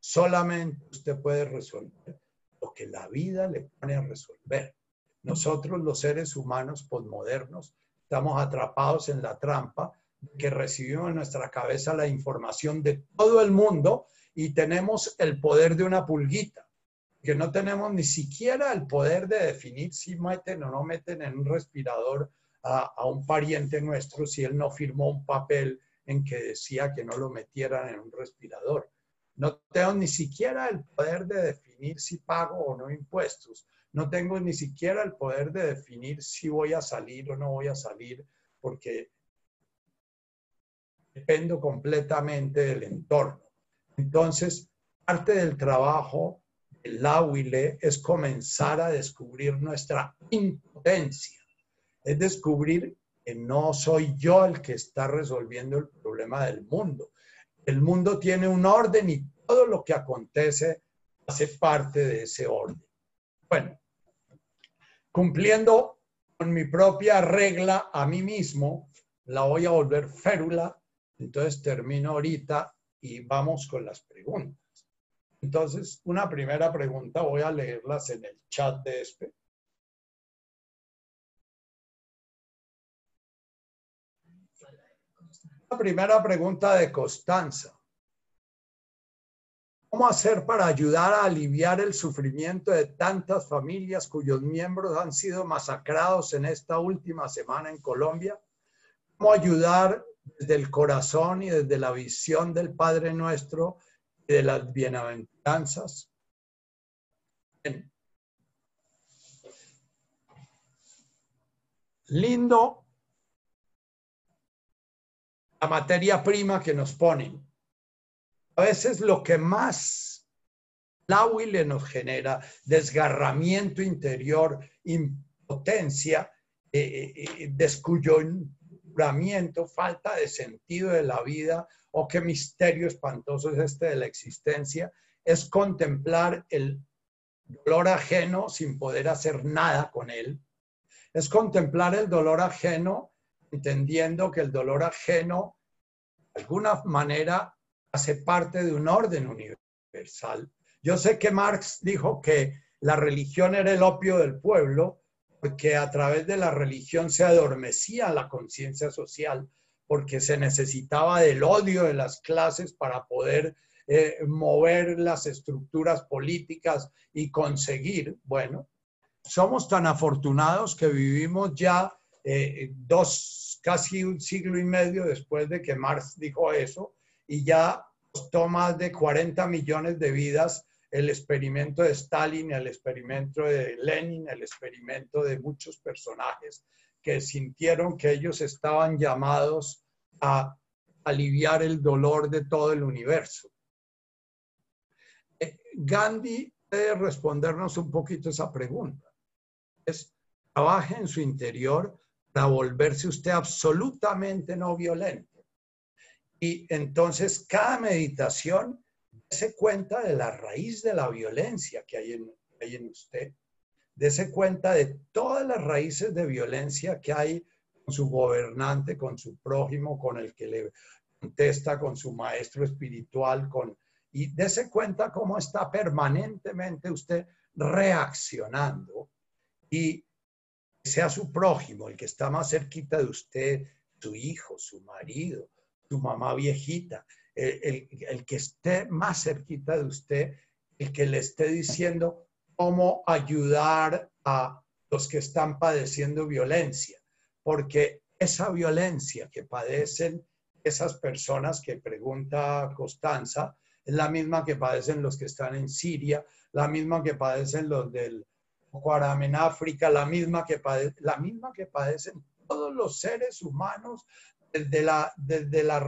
Solamente usted puede resolver lo que la vida le pone a resolver. Nosotros los seres humanos posmodernos estamos atrapados en la trampa que recibimos en nuestra cabeza la información de todo el mundo y tenemos el poder de una pulguita, que no tenemos ni siquiera el poder de definir si meten o no meten en un respirador a, a un pariente nuestro si él no firmó un papel en que decía que no lo metieran en un respirador. No tengo ni siquiera el poder de definir si pago o no impuestos. No tengo ni siquiera el poder de definir si voy a salir o no voy a salir, porque dependo completamente del entorno. Entonces, parte del trabajo del Huile es comenzar a descubrir nuestra impotencia. Es descubrir que no soy yo el que está resolviendo el problema del mundo, el mundo tiene un orden y todo lo que acontece hace parte de ese orden. Bueno, cumpliendo con mi propia regla a mí mismo, la voy a volver férula, entonces termino ahorita y vamos con las preguntas. Entonces, una primera pregunta, voy a leerlas en el chat de este. Primera pregunta de Constanza. ¿Cómo hacer para ayudar a aliviar el sufrimiento de tantas familias cuyos miembros han sido masacrados en esta última semana en Colombia? ¿Cómo ayudar desde el corazón y desde la visión del Padre nuestro y de las bienaventuranzas? Lindo la materia prima que nos ponen a veces lo que más la le nos genera, desgarramiento interior, impotencia, eh, eh, descuyuramiento, falta de sentido de la vida, o qué misterio espantoso es este de la existencia, es contemplar el dolor ajeno sin poder hacer nada con él. Es contemplar el dolor ajeno entendiendo que el dolor ajeno alguna manera hace parte de un orden universal. Yo sé que Marx dijo que la religión era el opio del pueblo, porque a través de la religión se adormecía la conciencia social, porque se necesitaba del odio de las clases para poder eh, mover las estructuras políticas y conseguir, bueno, somos tan afortunados que vivimos ya eh, dos, casi un siglo y medio después de que Marx dijo eso, y ya costó más de 40 millones de vidas el experimento de Stalin, el experimento de Lenin, el experimento de muchos personajes que sintieron que ellos estaban llamados a aliviar el dolor de todo el universo. Eh, Gandhi debe respondernos un poquito esa pregunta. Es, trabaje en su interior para volverse usted absolutamente no violento y entonces cada meditación se cuenta de la raíz de la violencia que hay en, hay en usted. Dese cuenta de todas las raíces de violencia que hay con su gobernante, con su prójimo, con el que le contesta, con su maestro espiritual, con, y dese cuenta cómo está permanentemente usted reaccionando y sea su prójimo, el que está más cerquita de usted, su hijo, su marido, tu mamá viejita, el, que esté más cerquita de usted, el que le esté diciendo cómo ayudar a los que están padeciendo violencia, porque esa violencia que padecen esas personas que pregunta Constanza, es la misma que padecen los que están en Siria, la misma que padecen los del Boko en África, la misma que, la misma que padecen todos los seres humanos desde la, desde la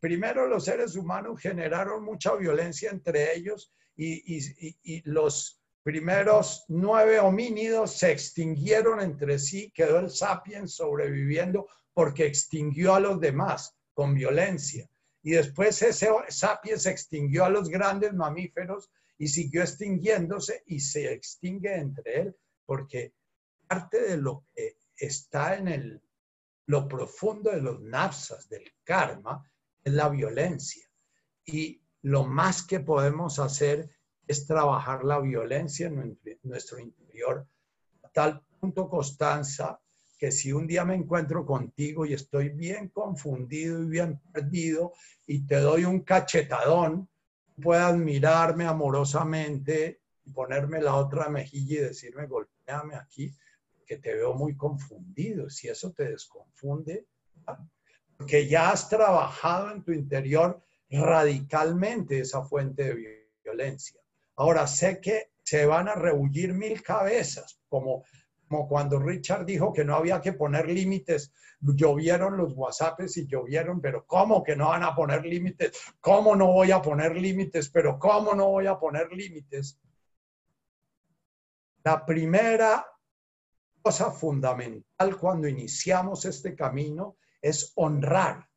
primero los seres humanos generaron mucha violencia entre ellos y, y, y, los primeros nueve homínidos se extinguieron entre sí, quedó el sapiens sobreviviendo porque extinguió a los demás con violencia. Y después ese sapiens extinguió a los grandes mamíferos y siguió extinguiéndose y se extingue entre él porque parte de lo que está en el lo profundo de los nafsas, del karma, es la violencia. Y lo más que podemos hacer es trabajar la violencia en nuestro interior. A tal punto, Constanza, que si un día me encuentro contigo y estoy bien confundido y bien perdido y te doy un cachetadón, puedas mirarme amorosamente y ponerme la otra mejilla y decirme, golpeame aquí, que te veo muy confundido. Si eso te desconfunde, porque ya has trabajado en tu interior radicalmente esa fuente de violencia. Ahora, sé que se van a rebullir mil cabezas, como, como cuando Richard dijo que no había que poner límites. Llovieron los WhatsApps y llovieron, pero ¿cómo que no van a poner límites? ¿Cómo no voy a poner límites? Pero ¿cómo no voy a poner límites? La primera cosa fundamental cuando iniciamos este camino es honrar,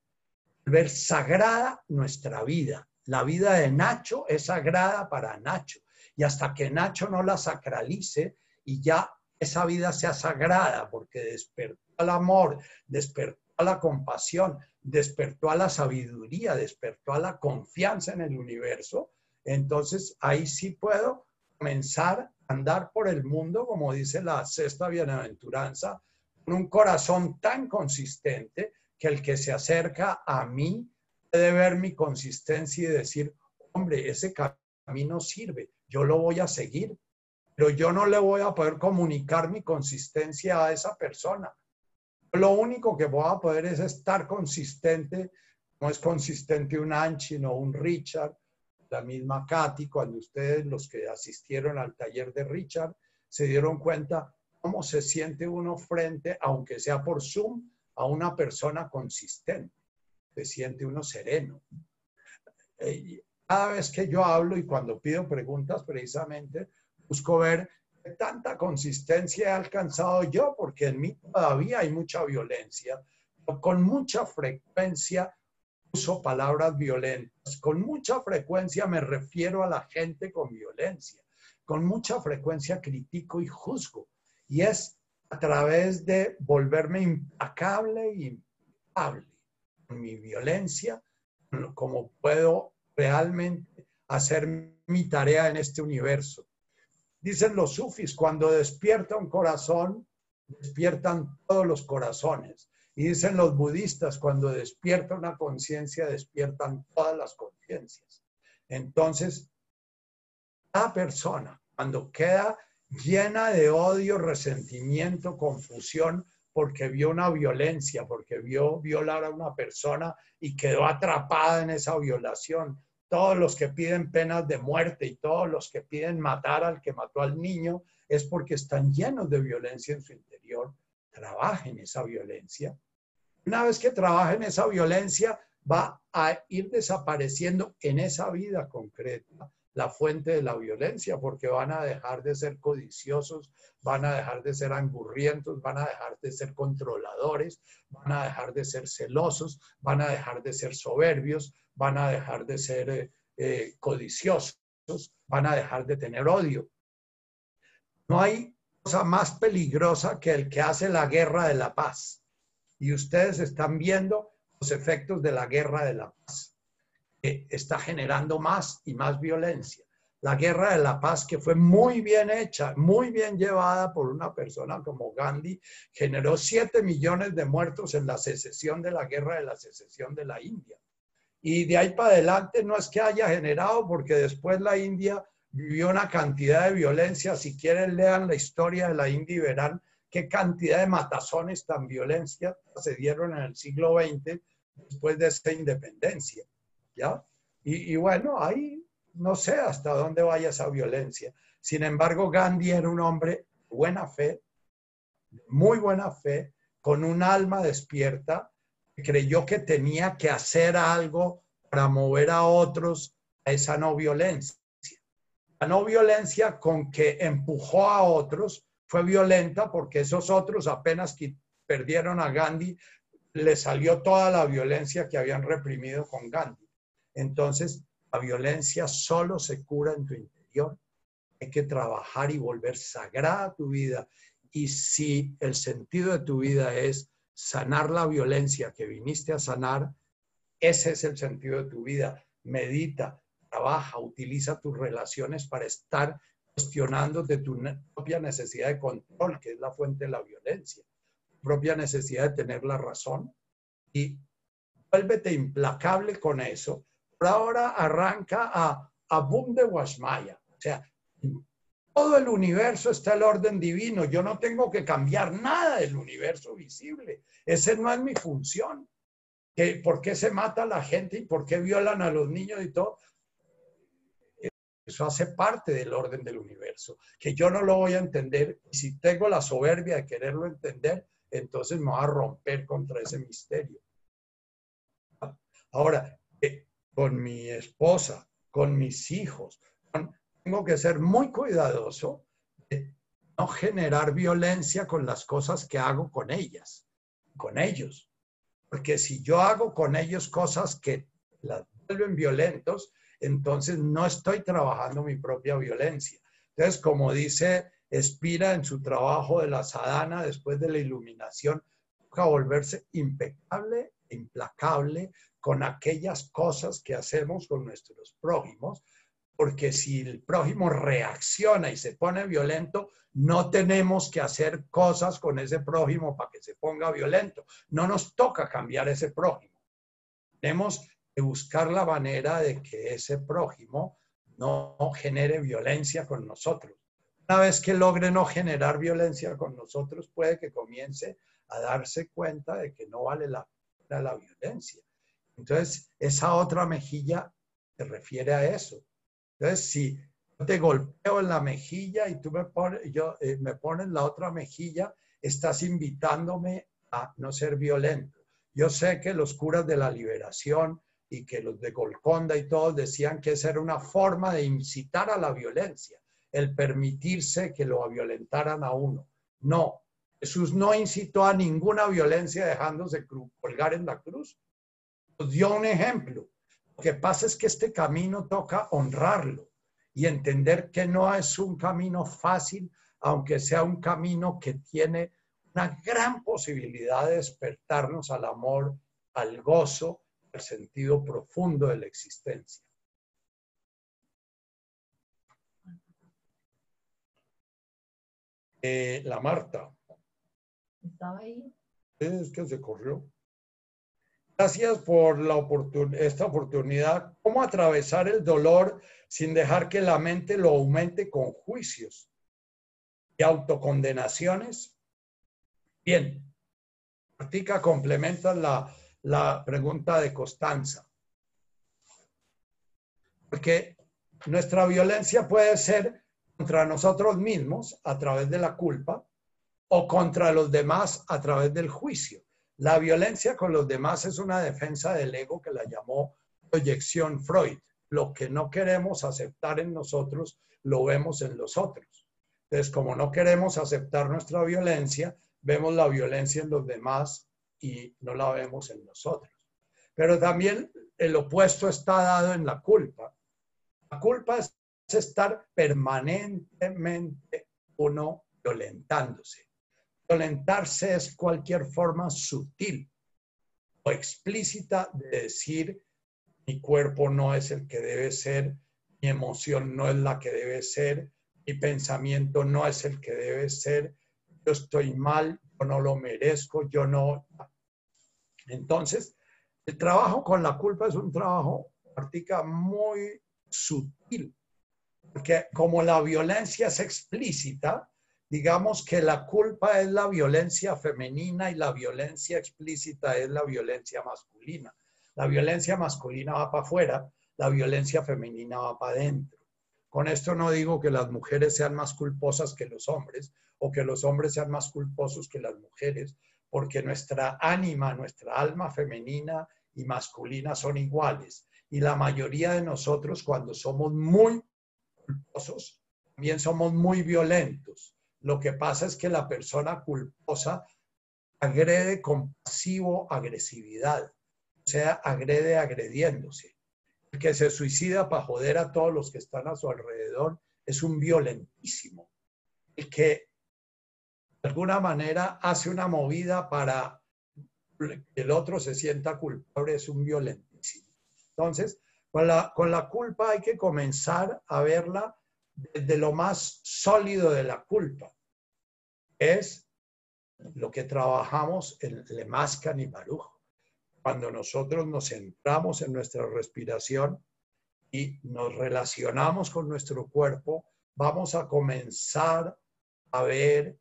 ver sagrada nuestra vida. La vida de Nacho es sagrada para Nacho. Y hasta que Nacho no la sacralice y ya esa vida sea sagrada, porque despertó al amor, despertó a la compasión, despertó a la sabiduría, despertó a la confianza en el universo, entonces ahí sí puedo comenzar andar por el mundo, como dice la sexta bienaventuranza, con un corazón tan consistente que el que se acerca a mí puede ver mi consistencia y decir, hombre, ese a mí no sirve. Yo lo voy a seguir, pero yo no le voy a poder comunicar mi consistencia a esa persona. Lo único que voy a poder es estar consistente. No es consistente un Anchin o un Richard, la misma Katy, cuando ustedes, los que asistieron al taller de Richard, se dieron cuenta cómo se siente uno frente, aunque sea por Zoom, a una persona consistente. Se siente uno sereno. Eh, cada vez que yo hablo y cuando pido preguntas, precisamente, busco ver tanta consistencia he alcanzado yo, porque en mí todavía hay mucha violencia. Con mucha frecuencia uso palabras violentas. Con mucha frecuencia me refiero a la gente con violencia. Con mucha frecuencia critico y juzgo. Y es a través de volverme implacable y impecable en mi violencia, como puedo realmente hacer mi tarea en este universo. Dicen los sufis, cuando despierta un corazón, despiertan todos los corazones. Y dicen los budistas, cuando despierta una conciencia, despiertan todas las conciencias. Entonces, cada persona, cuando queda llena de odio, resentimiento, confusión, porque vio una violencia, porque vio violar a una persona y quedó atrapada en esa violación. Todos los que piden penas de muerte y todos los que piden matar al que mató al niño es porque están llenos de violencia en su interior. Trabajen esa violencia. Una vez que trabajen esa violencia, va a ir desapareciendo en esa vida concreta la fuente de la violencia, porque van a dejar de ser codiciosos, van a dejar de ser angurrientos, van a dejar de ser controladores, van a dejar de ser celosos, van a dejar de ser soberbios, van a dejar de ser eh, eh, codiciosos, van a dejar de tener odio. No hay cosa más peligrosa que el que hace la guerra de la paz. Y ustedes están viendo los efectos de la guerra de la paz que está generando más y más violencia. La guerra de la paz, que fue muy bien hecha, muy bien llevada por una persona como Gandhi, generó 7 millones de muertos en la secesión de la guerra de la secesión de la India. Y de ahí para adelante no es que haya generado, porque después la India vivió una cantidad de violencia. Si quieren, lean la historia de la India y verán qué cantidad de matazones tan violencia se dieron en el siglo XX después de esa independencia. Y, bueno, ahí no sé hasta dónde vaya esa violencia. Sin embargo, Gandhi era un hombre de buena fe, muy buena fe, con un alma despierta, creyó que tenía que hacer algo para mover a otros a esa no violencia. La no violencia con que empujó a otros fue violenta porque esos otros apenas que perdieron a Gandhi, le salió toda la violencia que habían reprimido con Gandhi. Entonces, la violencia solo se cura en tu interior. Hay que trabajar y volver sagrada tu vida. Y si el sentido de tu vida es sanar la violencia que viniste a sanar, ese es el sentido de tu vida. Medita, trabaja, utiliza tus relaciones para estar cuestionándote tu propia necesidad de control, que es la fuente de la violencia, tu propia necesidad de tener la razón y vuélvete implacable con eso ahora arranca a, a boom de Washmaya. O sea, todo el universo está el orden divino. Yo no tengo que cambiar nada del universo visible. Esa no es mi función. ¿Que, ¿Por qué se mata a la gente y por qué violan a los niños y todo? Eso hace parte del orden del universo, que yo no lo voy a entender. Y si tengo la soberbia de quererlo entender, entonces me voy a romper contra ese misterio. Ahora, con mi esposa, con mis hijos. Tengo que ser muy cuidadoso de no generar violencia con las cosas que hago con ellas, con ellos. Porque si yo hago con ellos cosas que las vuelven violentos, entonces no estoy trabajando mi propia violencia. Entonces, como dice Espira en su trabajo de la sadhana después de la iluminación, toca volverse impecable, implacable, con aquellas cosas que hacemos con nuestros prójimos, porque si el prójimo reacciona y se pone violento, no tenemos que hacer cosas con ese prójimo para que se ponga violento. No nos toca cambiar ese prójimo. Tenemos que buscar la manera de que ese prójimo no genere violencia con nosotros. Una vez que logre no generar violencia con nosotros, puede que comience a darse cuenta de que no vale la la violencia. Entonces, esa otra mejilla se refiere a eso. Entonces, si te golpeo en la mejilla y tú me pones, yo, eh, me pones la otra mejilla, estás invitándome a no ser violento. Yo sé que los curas de la liberación y que los de Golconda y todos decían que esa era una forma de incitar a la violencia, el permitirse que lo violentaran a uno. No, Jesús no incitó a ninguna violencia dejándose colgar en la cruz. Nos dio un ejemplo. Lo que pasa es que este camino toca honrarlo y entender que no es un camino fácil, aunque sea un camino que tiene una gran posibilidad de despertarnos al amor, al gozo, al sentido profundo de la existencia. Eh, la Marta. Estaba ahí. Es que se corrió. Gracias por la esta oportunidad. ¿Cómo atravesar el dolor sin dejar que la mente lo aumente con juicios y autocondenaciones? Bien, practica complementa la, la pregunta de Constanza. Porque nuestra violencia puede ser contra nosotros mismos a través de la culpa o contra los demás a través del juicio. La violencia con los demás es una defensa del ego que la llamó proyección Freud. Lo que no queremos aceptar en nosotros, lo vemos en los otros. Entonces, como no queremos aceptar nuestra violencia, vemos la violencia en los demás y no la vemos en nosotros. Pero también el opuesto está dado en la culpa. La culpa es estar permanentemente uno violentándose. Violentarse es cualquier forma sutil o explícita de decir mi cuerpo no es el que debe ser, mi emoción no es la que debe ser, mi pensamiento no es el que debe ser, yo estoy mal, yo no lo merezco, yo no. Entonces, el trabajo con la culpa es un trabajo, práctica muy sutil, porque como la violencia es explícita, digamos que la culpa es la violencia femenina y la violencia explícita es la violencia masculina. La violencia masculina va para afuera, la violencia femenina va para adentro. Con esto no digo que las mujeres sean más culposas que los hombres o que los hombres sean más culposos que las mujeres, porque nuestra ánima, nuestra alma femenina y masculina son iguales. Y la mayoría de nosotros, cuando somos muy culposos, también somos muy violentos. Lo que pasa es que la persona culposa agrede con pasivo-agresividad, o sea, agrede agrediéndose. El que se suicida para joder a todos los que están a su alrededor es un violentísimo. El que de alguna manera hace una movida para que el otro se sienta culpable, es un violentísimo. Entonces, con la, con la culpa hay que comenzar a verla desde lo más sólido de la culpa. Es lo que trabajamos en Lemascan y Baruch. Cuando nosotros nos centramos en nuestra respiración y nos relacionamos con nuestro cuerpo, vamos a comenzar a ver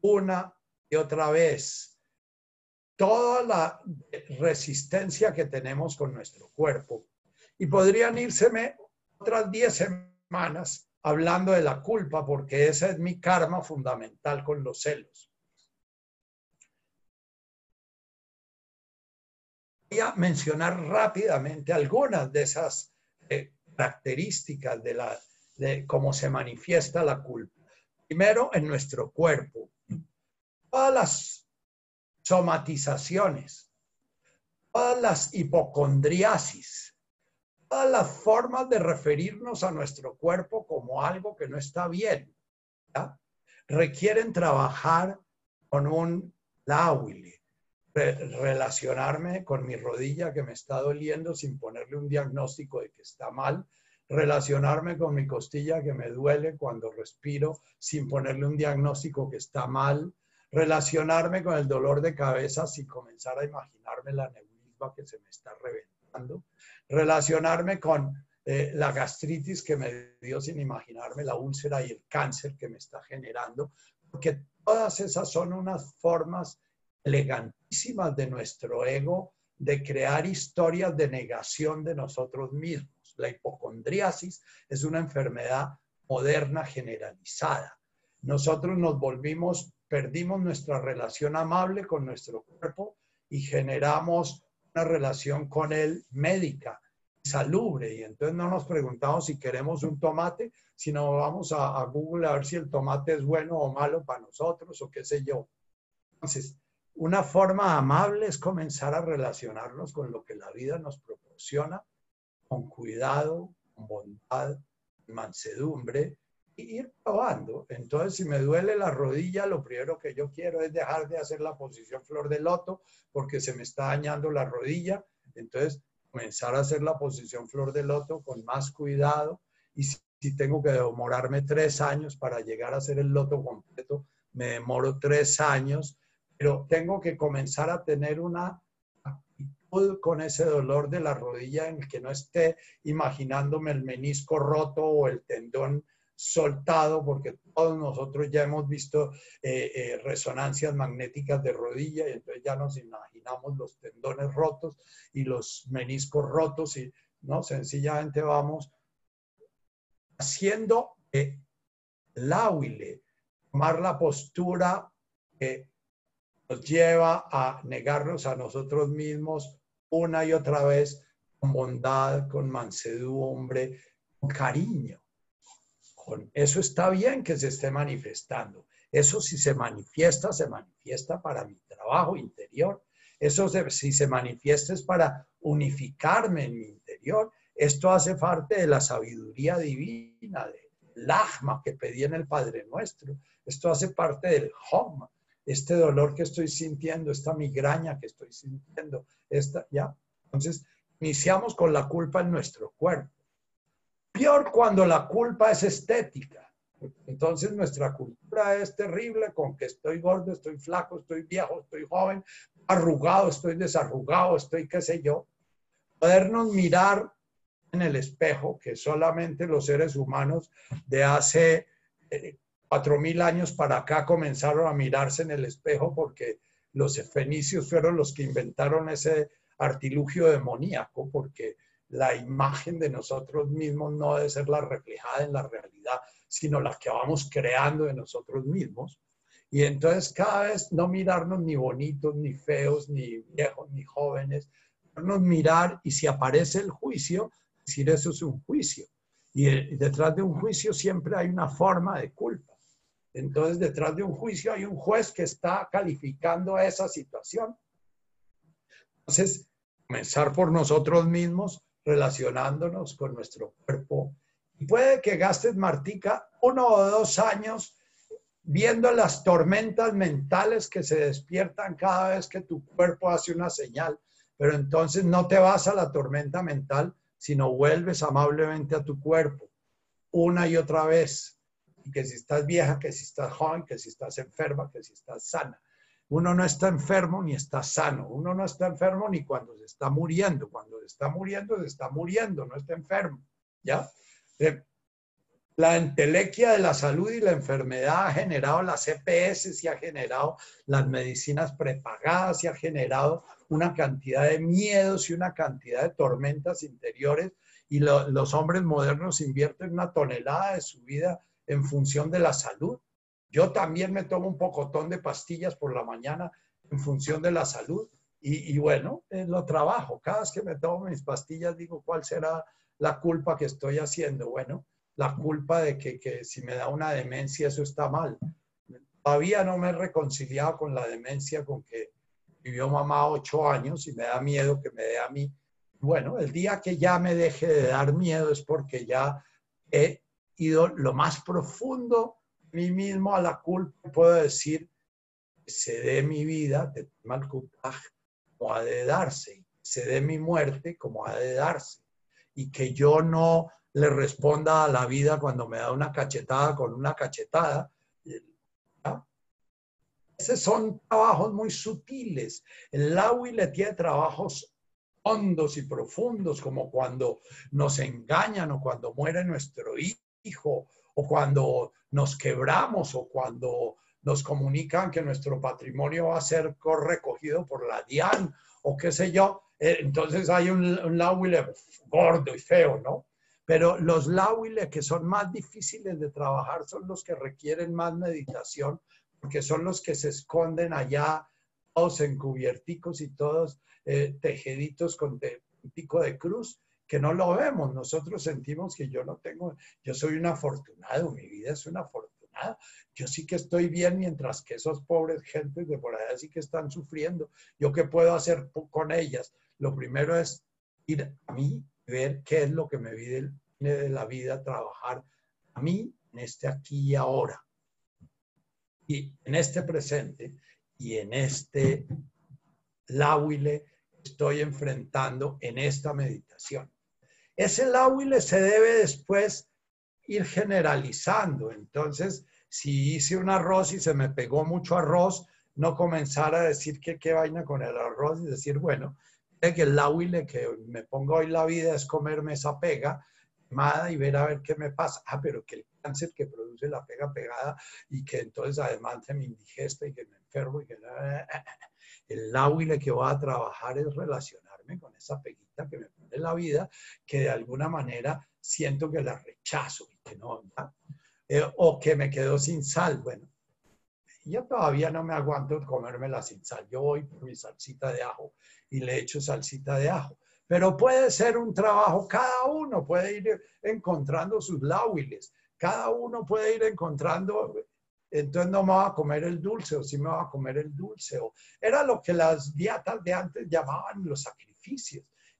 una y otra vez toda la resistencia que tenemos con nuestro cuerpo. Y podrían írseme otras 10 semanas hablando de la culpa, porque esa es mi karma fundamental con los celos. Voy a mencionar rápidamente algunas de esas eh, características de, la, de cómo se manifiesta la culpa. Primero, en nuestro cuerpo todas las somatizaciones, todas las hipocondriasis, todas las formas de referirnos a nuestro cuerpo como algo que no está bien, requieren trabajar con un láhuile, relacionarme con mi rodilla que me está doliendo sin ponerle un diagnóstico de que está mal, relacionarme con mi costilla que me duele cuando respiro sin ponerle un diagnóstico que está mal, relacionarme con el dolor de cabeza sin comenzar a imaginarme la neurisma que se me está reventando, relacionarme con eh, la gastritis que me dio sin imaginarme, la úlcera y el cáncer que me está generando, porque todas esas son unas formas elegantísimas de nuestro ego de crear historias de negación de nosotros mismos. La hipocondriasis es una enfermedad moderna generalizada. Nosotros nos volvimos, perdimos nuestra relación amable con nuestro cuerpo y generamos una relación con él médica, salubre. Y entonces no nos preguntamos si queremos un tomate, sino vamos a, a Google a ver si el tomate es bueno o malo para nosotros o qué sé yo. Entonces, una forma amable es comenzar a relacionarnos con lo que la vida nos proporciona, con cuidado, con bondad, mansedumbre, ir probando. Entonces, si me duele la rodilla, lo primero que yo quiero es dejar de hacer la posición flor de loto porque se me está dañando la rodilla. Entonces, comenzar a hacer la posición flor de loto con más cuidado. Y si, si tengo que demorarme tres años para llegar a hacer el loto completo, me demoro tres años, pero tengo que comenzar a tener una actitud con ese dolor de la rodilla en el que no esté imaginándome el menisco roto o el tendón soltado, porque todos nosotros ya hemos visto eh, eh, resonancias magnéticas de rodilla y entonces ya nos imaginamos los tendones rotos y los meniscos rotos y no, sencillamente vamos haciendo el huile, tomar la postura que nos lleva a negarnos a nosotros mismos una y otra vez con bondad, con mansedumbre, con cariño eso está bien que se esté manifestando. Eso si se manifiesta, se manifiesta para mi trabajo interior. Eso si se manifiesta es para unificarme en mi interior. Esto hace parte de la sabiduría divina, del lagma que pedí en el Padre Nuestro. Esto hace parte del hom, este dolor que estoy sintiendo, esta migraña que estoy sintiendo, esta, ya. Entonces, iniciamos con la culpa en nuestro cuerpo. Peor cuando la culpa es estética. Entonces nuestra cultura es terrible con que estoy gordo, estoy flaco, estoy viejo, estoy joven, arrugado, estoy desarrugado, estoy qué sé yo. Podernos mirar en el espejo, que solamente los seres humanos de hace eh, cuatro mil años para acá comenzaron a mirarse en el espejo porque los fenicios fueron los que inventaron ese artilugio demoníaco, porque la imagen de nosotros mismos no debe ser la reflejada en la realidad, sino la que vamos creando de nosotros mismos. Y entonces cada vez no mirarnos ni bonitos, ni feos, ni viejos, ni jóvenes, mirar y si aparece el juicio, decir eso es un juicio. Y detrás de un juicio siempre hay una forma de culpa. Entonces, detrás de un juicio hay un juez que está calificando esa situación. Entonces, comenzar por nosotros mismos, relacionándonos con nuestro cuerpo. Y puede que gastes, Martica, uno o dos años viendo las tormentas mentales que se despiertan cada vez que tu cuerpo hace una señal, pero entonces no te vas a la tormenta mental, sino vuelves amablemente a tu cuerpo una y otra vez. Y que si estás vieja, que si estás joven, que si estás enferma, que si estás sana. Uno no está enfermo ni está sano. Uno no está enfermo ni cuando se está muriendo. Cuando se está muriendo, se está muriendo, no está enfermo. ¿Ya? Eh, la entelequia de la salud y la enfermedad ha generado las EPS, y ha generado las medicinas prepagadas, y ha generado una cantidad de miedos y una cantidad de tormentas interiores. Y los hombres modernos invierten una tonelada de su vida en función de la salud yo también me tomo un pocotón de pastillas por la mañana en función de la salud y, bueno, lo trabajo. Cada vez que me tomo mis pastillas digo cuál será la culpa que estoy haciendo. Bueno, la culpa de que, que si me da una demencia eso está mal. Todavía no me he reconciliado con la demencia con que vivió mamá ocho años y me da miedo que me dé a mí. Bueno, el día que ya me deje de dar miedo es porque ya he ido lo más profundo mí mismo a la culpa puedo decir, se dé mi vida de mal como ha de darse, se dé mi muerte como ha de darse, y que yo no le responda a la vida cuando me da una cachetada con una cachetada. Esos son trabajos muy sutiles. El Lawi le tiene trabajos hondos y profundos, como cuando nos engañan o cuando muere nuestro hijo o cuando nos quebramos o cuando nos comunican que nuestro patrimonio va a ser recogido por la DIAN o qué sé yo. Eh, entonces hay un, un gordo y feo, ¿no? Pero los lauiles que son más difíciles de trabajar son los que requieren más meditación, porque son los que se esconden allá, todos encubierticos y todos eh, tejeditos con un pico de cruz, que no lo vemos. Nosotros sentimos que yo no tengo, yo soy un afortunado, mi vida es una afortunada. Yo sí que estoy bien, mientras que esos pobres gentes de por allá sí que están sufriendo. ¿Yo qué puedo hacer con ellas? Lo primero es ir a mí ver qué es lo que me viene de la vida, trabajar a mí en este aquí y ahora. Y en este presente y en este láhuile estoy enfrentando en esta meditación. Ese láhuile se debe después ir generalizando. Entonces, si hice un arroz y se me pegó mucho arroz, no comenzar a decir que qué vaina con el arroz y decir, bueno, que el láhuile que me pongo hoy la vida es comerme esa pega quemada y ver a ver qué me pasa. Ah, pero que el cáncer que produce la pega pegada y que entonces además se me indigesta y que me enfermo y que el láhuile que voy a trabajar es con esa peguita que me pone la vida, que de alguna manera siento que la rechazo y que no, eh, o que me quedo sin sal. Bueno, yo todavía no me aguanto comérmela sin sal. Yo voy por mi salsita de ajo y le echo salsita de ajo. Pero puede ser un trabajo, cada uno puede ir encontrando sus láhuiles, cada uno puede ir encontrando, entonces no me va a comer el dulce o sí me va a comer el dulce. O, era lo que las dietas de antes llamaban los sacrificios.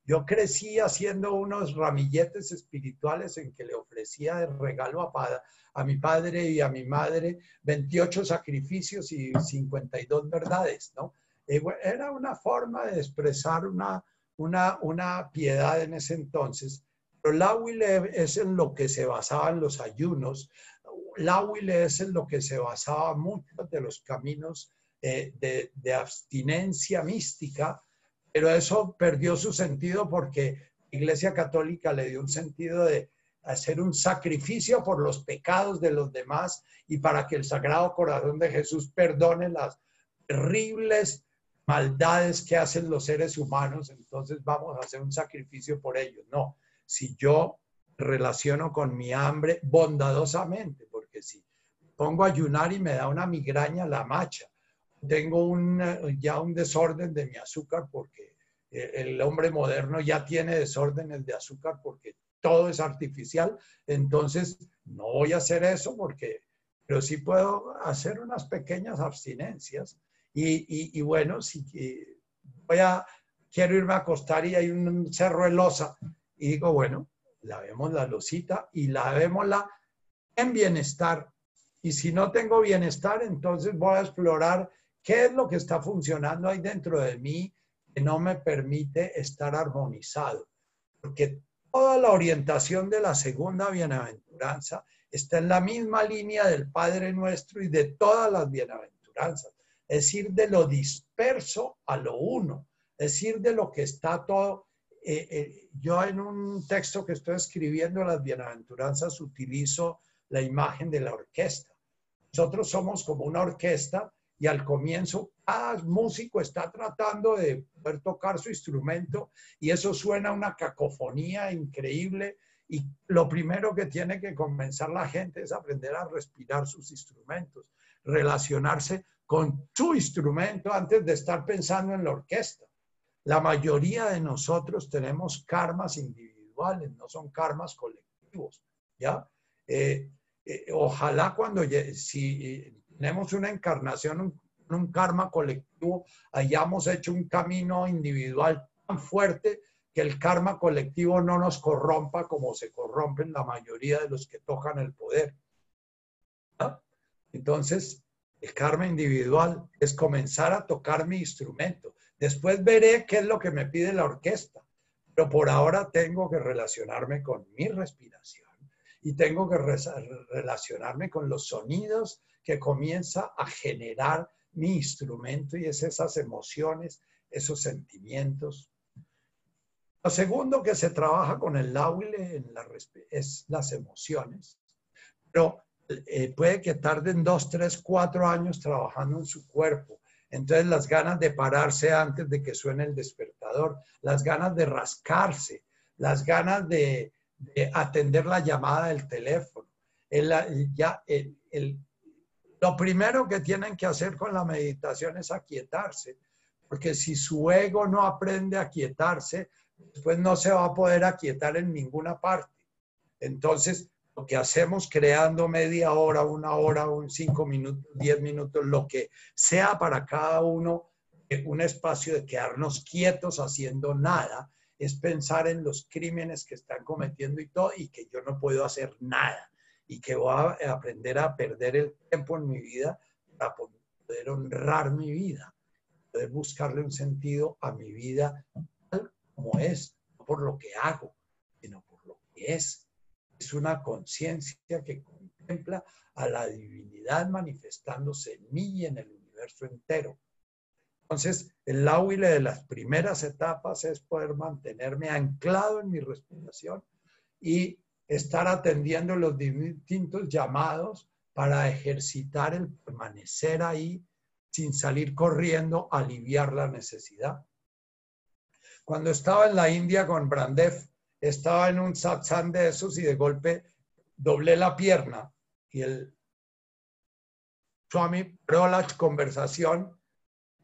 Yo crecí haciendo unos ramilletes espirituales en que le ofrecía de regalo a, a mi padre y a mi madre 28 sacrificios y 52 verdades, ¿no? Eh, era una forma de expresar una, una, una piedad en ese entonces. Pero Láhuile es en lo que se basaban los ayunos. Láhuile es en lo que se basaba muchos de los caminos eh, de abstinencia mística, pero eso perdió su sentido porque la Iglesia Católica le dio un sentido de hacer un sacrificio por los pecados de los demás y para que el Sagrado Corazón de Jesús perdone las terribles maldades que hacen los seres humanos, entonces vamos a hacer un sacrificio por ellos. No, si yo relaciono con mi hambre bondadosamente, porque si pongo a ayunar y me da una migraña la macha, tengo un, ya un desorden de mi azúcar porque eh, el hombre moderno ya tiene desórdenes de azúcar porque todo es artificial, entonces no voy a hacer eso porque, pero sí puedo hacer unas pequeñas abstinencias y, bueno, si voy a, quiero irme a acostar y hay un cerro de losa y digo, bueno, la vemos la losita y la vemos la en bienestar. Y si no tengo bienestar, entonces voy a explorar qué es lo que está funcionando ahí dentro de mí que no me permite estar armonizado. Porque toda la orientación de la segunda bienaventuranza está en la misma línea del Padre Nuestro y de todas las bienaventuranzas es ir de lo disperso a lo uno, es ir de lo que está todo. Eh, eh, yo en un texto que estoy escribiendo, las bienaventuranzas, utilizo la imagen de la orquesta. Nosotros somos como una orquesta y al comienzo cada músico está tratando de poder tocar su instrumento y eso suena una cacofonía increíble y lo primero que tiene que comenzar la gente es aprender a respirar sus instrumentos, relacionarse con su instrumento antes de estar pensando en la orquesta. La mayoría de nosotros tenemos karmas individuales, no son karmas colectivos, ¿ya? Eh, eh, ojalá cuando si eh, tenemos una encarnación, un, un karma colectivo, hayamos hecho un camino individual tan fuerte que el karma colectivo no nos corrompa como se corrompen la mayoría de los que tocan el poder. Entonces, el karma individual es comenzar a tocar mi instrumento. Después veré qué es lo que me pide la orquesta, pero por ahora tengo que relacionarme con mi respiración y tengo que relacionarme con los sonidos que comienza a generar mi instrumento y es esas emociones, esos sentimientos. Lo segundo que se trabaja con el lauile en es las emociones, pero eh, puede que tarden dos, tres, cuatro años trabajando en su cuerpo. Entonces las ganas de pararse antes de que suene el despertador, las ganas de rascarse, las ganas de, atender la llamada del teléfono. ya, lo primero que tienen que hacer con la meditación es aquietarse, porque si su ego no aprende a aquietarse, pues no se va a poder aquietar en ninguna parte. Entonces, lo que hacemos creando media hora, una hora, un cinco minutos, diez minutos, lo que sea para cada uno, eh, un espacio de quedarnos quietos haciendo nada, es pensar en los crímenes que están cometiendo y todo, y que yo no puedo hacer nada, y que voy a aprender a perder el tiempo en mi vida para poder honrar mi vida, poder buscarle un sentido a mi vida tal como es, no por lo que hago, sino por lo que es. Es una conciencia que contempla a la divinidad manifestándose en mí y en el universo entero. Entonces, el lauile de las primeras etapas es poder mantenerme anclado en mi respiración y estar atendiendo los distintos llamados para ejercitar el permanecer ahí sin salir corriendo, aliviar la necesidad. Cuando estaba en la India con Brandev, estaba en un satsang de esos y de golpe doblé la pierna y el Swami paró la conversación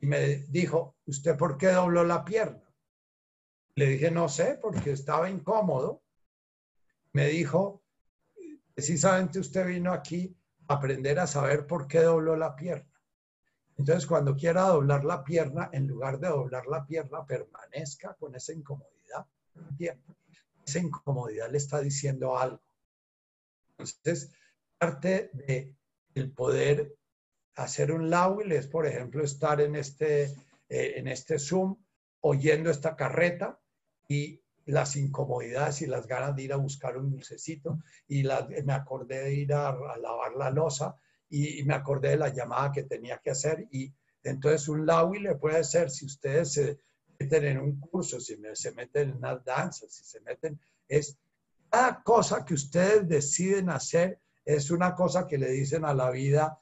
y me dijo, ¿usted por qué dobló la pierna? Le dije, no sé, porque estaba incómodo. Me dijo, precisamente usted vino aquí a aprender a saber por qué dobló la pierna. Entonces, cuando quiera doblar la pierna, en lugar de doblar la pierna, permanezca con esa incomodidad. Esa incomodidad le está diciendo algo. Entonces, parte el poder hacer un lauil es, por ejemplo, estar en este, eh, en este Zoom oyendo esta carreta y las incomodidades y las ganas de ir a buscar un dulcecito. Y me acordé de ir a, lavar la losa y, me acordé de la llamada que tenía que hacer. Y entonces un lauil le puede ser si ustedes se meten en un curso, si se meten en unas danzas, si se meten, es cada cosa que ustedes deciden hacer es una cosa que le dicen a la vida,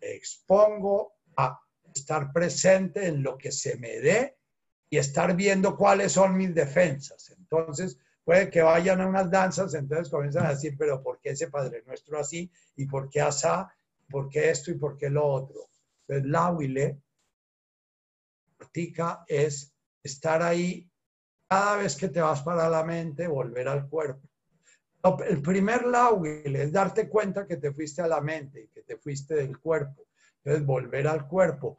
expongo a estar presente en lo que se me dé y estar viendo cuáles son mis defensas. Entonces, puede que vayan a unas danzas, entonces comienzan a decir, pero ¿por qué ese Padre Nuestro así? ¿Y por qué asá? ¿Por qué esto y por qué lo otro? Entonces, la huile, practica es estar ahí cada vez que te vas para la mente, volver al cuerpo. El primer lauile es darte cuenta que te fuiste a la mente y que te fuiste del cuerpo. Entonces, volver al cuerpo.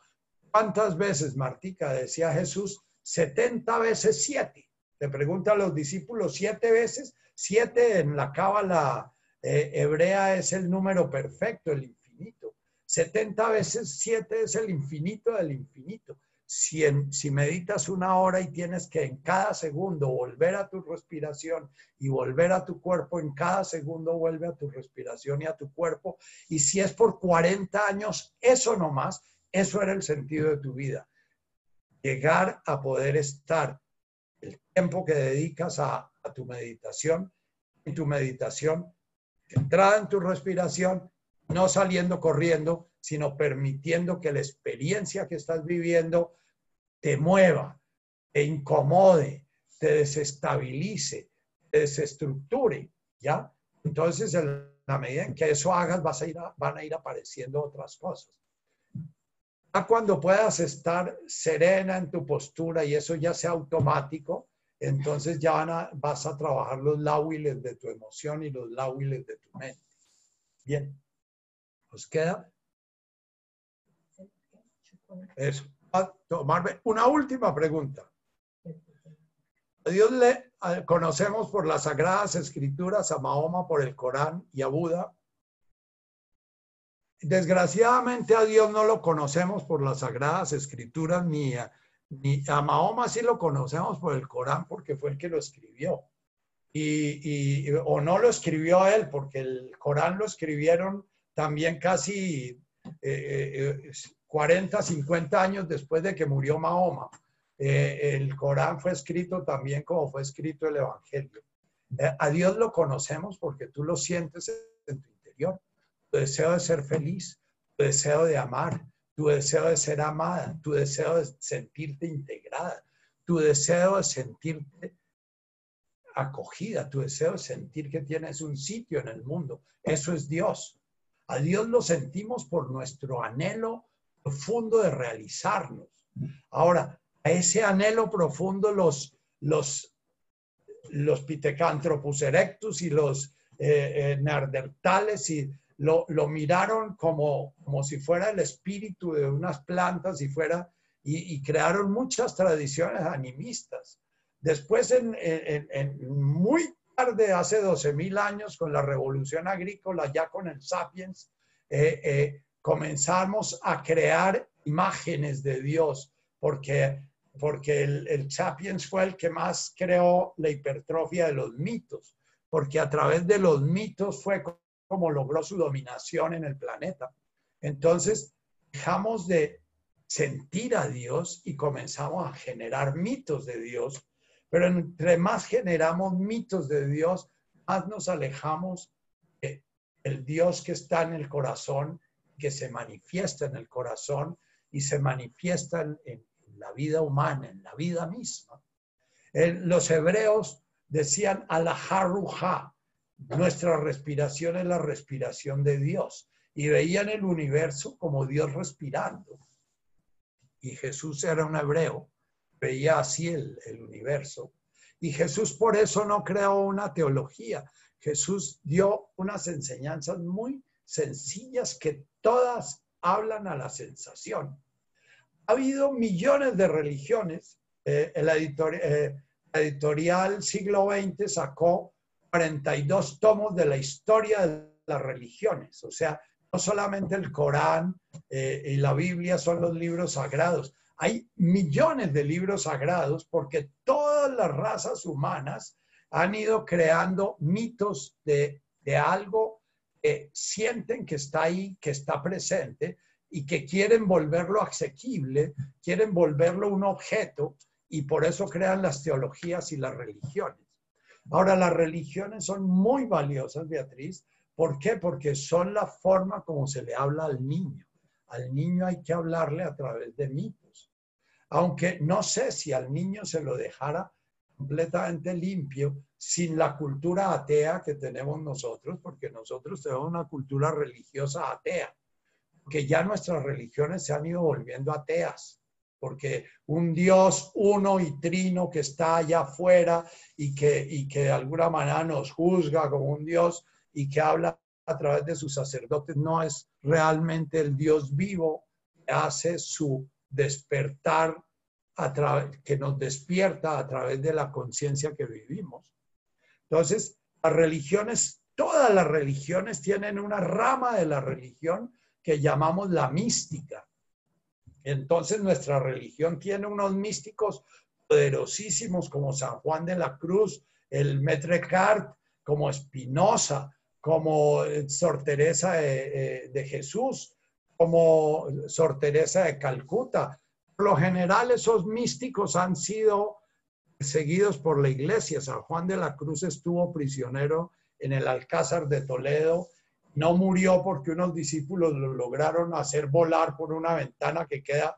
¿Cuántas veces, Martica, decía Jesús? 70 veces 7. Te preguntan los discípulos, ¿siete veces? Siete en la cábala eh, hebrea es el número perfecto, el infinito. 70 veces 7 es el infinito del infinito si, meditas una hora y tienes que en cada segundo volver a tu respiración y volver a tu cuerpo, en cada segundo vuelve a tu respiración y a tu cuerpo. Y si es por 40 años, eso no más, eso era el sentido de tu vida. Llegar a poder estar el tiempo que dedicas a, a tu meditación, en tu meditación, entrada en tu respiración, no saliendo corriendo, sino permitiendo que la experiencia que estás viviendo te mueva, te incomode, te desestabilice, te desestructure, ¿ya? Entonces, en la medida en que eso hagas, vas a ir van a ir apareciendo otras cosas. Ya cuando puedas estar serena en tu postura y eso ya sea automático, entonces ya vas a trabajar los lauiles de tu emoción y los lauiles de tu mente. Bien. ¿Os queda? Eso tomarme una última pregunta. A Dios le conocemos por las sagradas escrituras, a Mahoma por el Corán y a Buda. Desgraciadamente a Dios no lo conocemos por las sagradas escrituras ni a, ni a Mahoma sí lo conocemos por el Corán porque fue el que lo escribió. Y, o no lo escribió él porque el Corán lo escribieron también casi eh, eh, 40, 50 años después de que murió Mahoma. Eh, el Corán fue escrito también como fue escrito el Evangelio. Eh, a Dios lo conocemos porque tú lo sientes en tu interior. Tu deseo de ser feliz, tu deseo de amar, tu deseo de ser amada, tu deseo de sentirte integrada, tu deseo de sentirte acogida, tu deseo de sentir que tienes un sitio en el mundo. Eso es Dios. A Dios lo sentimos por nuestro anhelo profundo de realizarnos. Ahora, a ese anhelo profundo los, los, los Pithecanthropus erectus y los eh, eh, y lo, miraron como, como si fuera el espíritu de unas plantas y fuera y, crearon muchas tradiciones animistas. Después, en, muy tarde, hace 12.000 años, con la revolución agrícola, ya con el sapiens, eh, eh, comenzamos a crear imágenes de Dios, porque, porque el, el sapiens fue el que más creó la hipertrofia de los mitos, porque a través de los mitos fue como logró su dominación en el planeta. Entonces, dejamos de sentir a Dios y comenzamos a generar mitos de Dios, pero entre más generamos mitos de Dios, más nos alejamos del Dios que está en el corazón, que se manifiesta en el corazón y se manifiesta en, la vida humana, en la vida misma. los hebreos decían alaharuja, nuestra respiración es la respiración de Dios. Y veían el universo como Dios respirando. Y Jesús era un hebreo, veía así el, el universo. Y Jesús por eso no creó una teología. Jesús dio unas enseñanzas muy sencillas que todas hablan a la sensación. Ha habido millones de religiones. Eh, el eh, editorial siglo XX sacó 42 tomos de la historia de las religiones. O sea, no solamente el Corán eh, y la Biblia son los libros sagrados. Hay millones de libros sagrados porque todas las razas humanas han ido creando mitos de, de algo que sienten que está ahí, que está presente y que quieren volverlo asequible, quieren volverlo un objeto y por eso crean las teologías y las religiones. Ahora, las religiones son muy valiosas, Beatriz. ¿Por qué? Porque son la forma como se le habla al niño. Al niño hay que hablarle a través de mitos. Aunque no sé si al niño se lo dejara completamente limpio sin la cultura atea que tenemos nosotros, porque nosotros tenemos una cultura religiosa atea, que ya nuestras religiones se han ido volviendo ateas porque un Dios uno y trino que está allá afuera y que, y que de alguna manera nos juzga como un Dios y que habla a través de sus sacerdotes no es realmente el Dios vivo que hace su despertar que nos despierta a través de la conciencia que vivimos. Entonces, las religiones, todas las religiones tienen una rama de la religión que llamamos la mística. Entonces nuestra religión tiene unos místicos poderosísimos como San Juan de la Cruz, el Maître Cart, como Espinosa, como eh, Sor Teresa de, de, Jesús, como Sor Teresa de Calcuta. Por lo general esos místicos han sido seguidos por la iglesia. San Juan de la Cruz estuvo prisionero en el Alcázar de Toledo no murió porque unos discípulos lo lograron hacer volar por una ventana que queda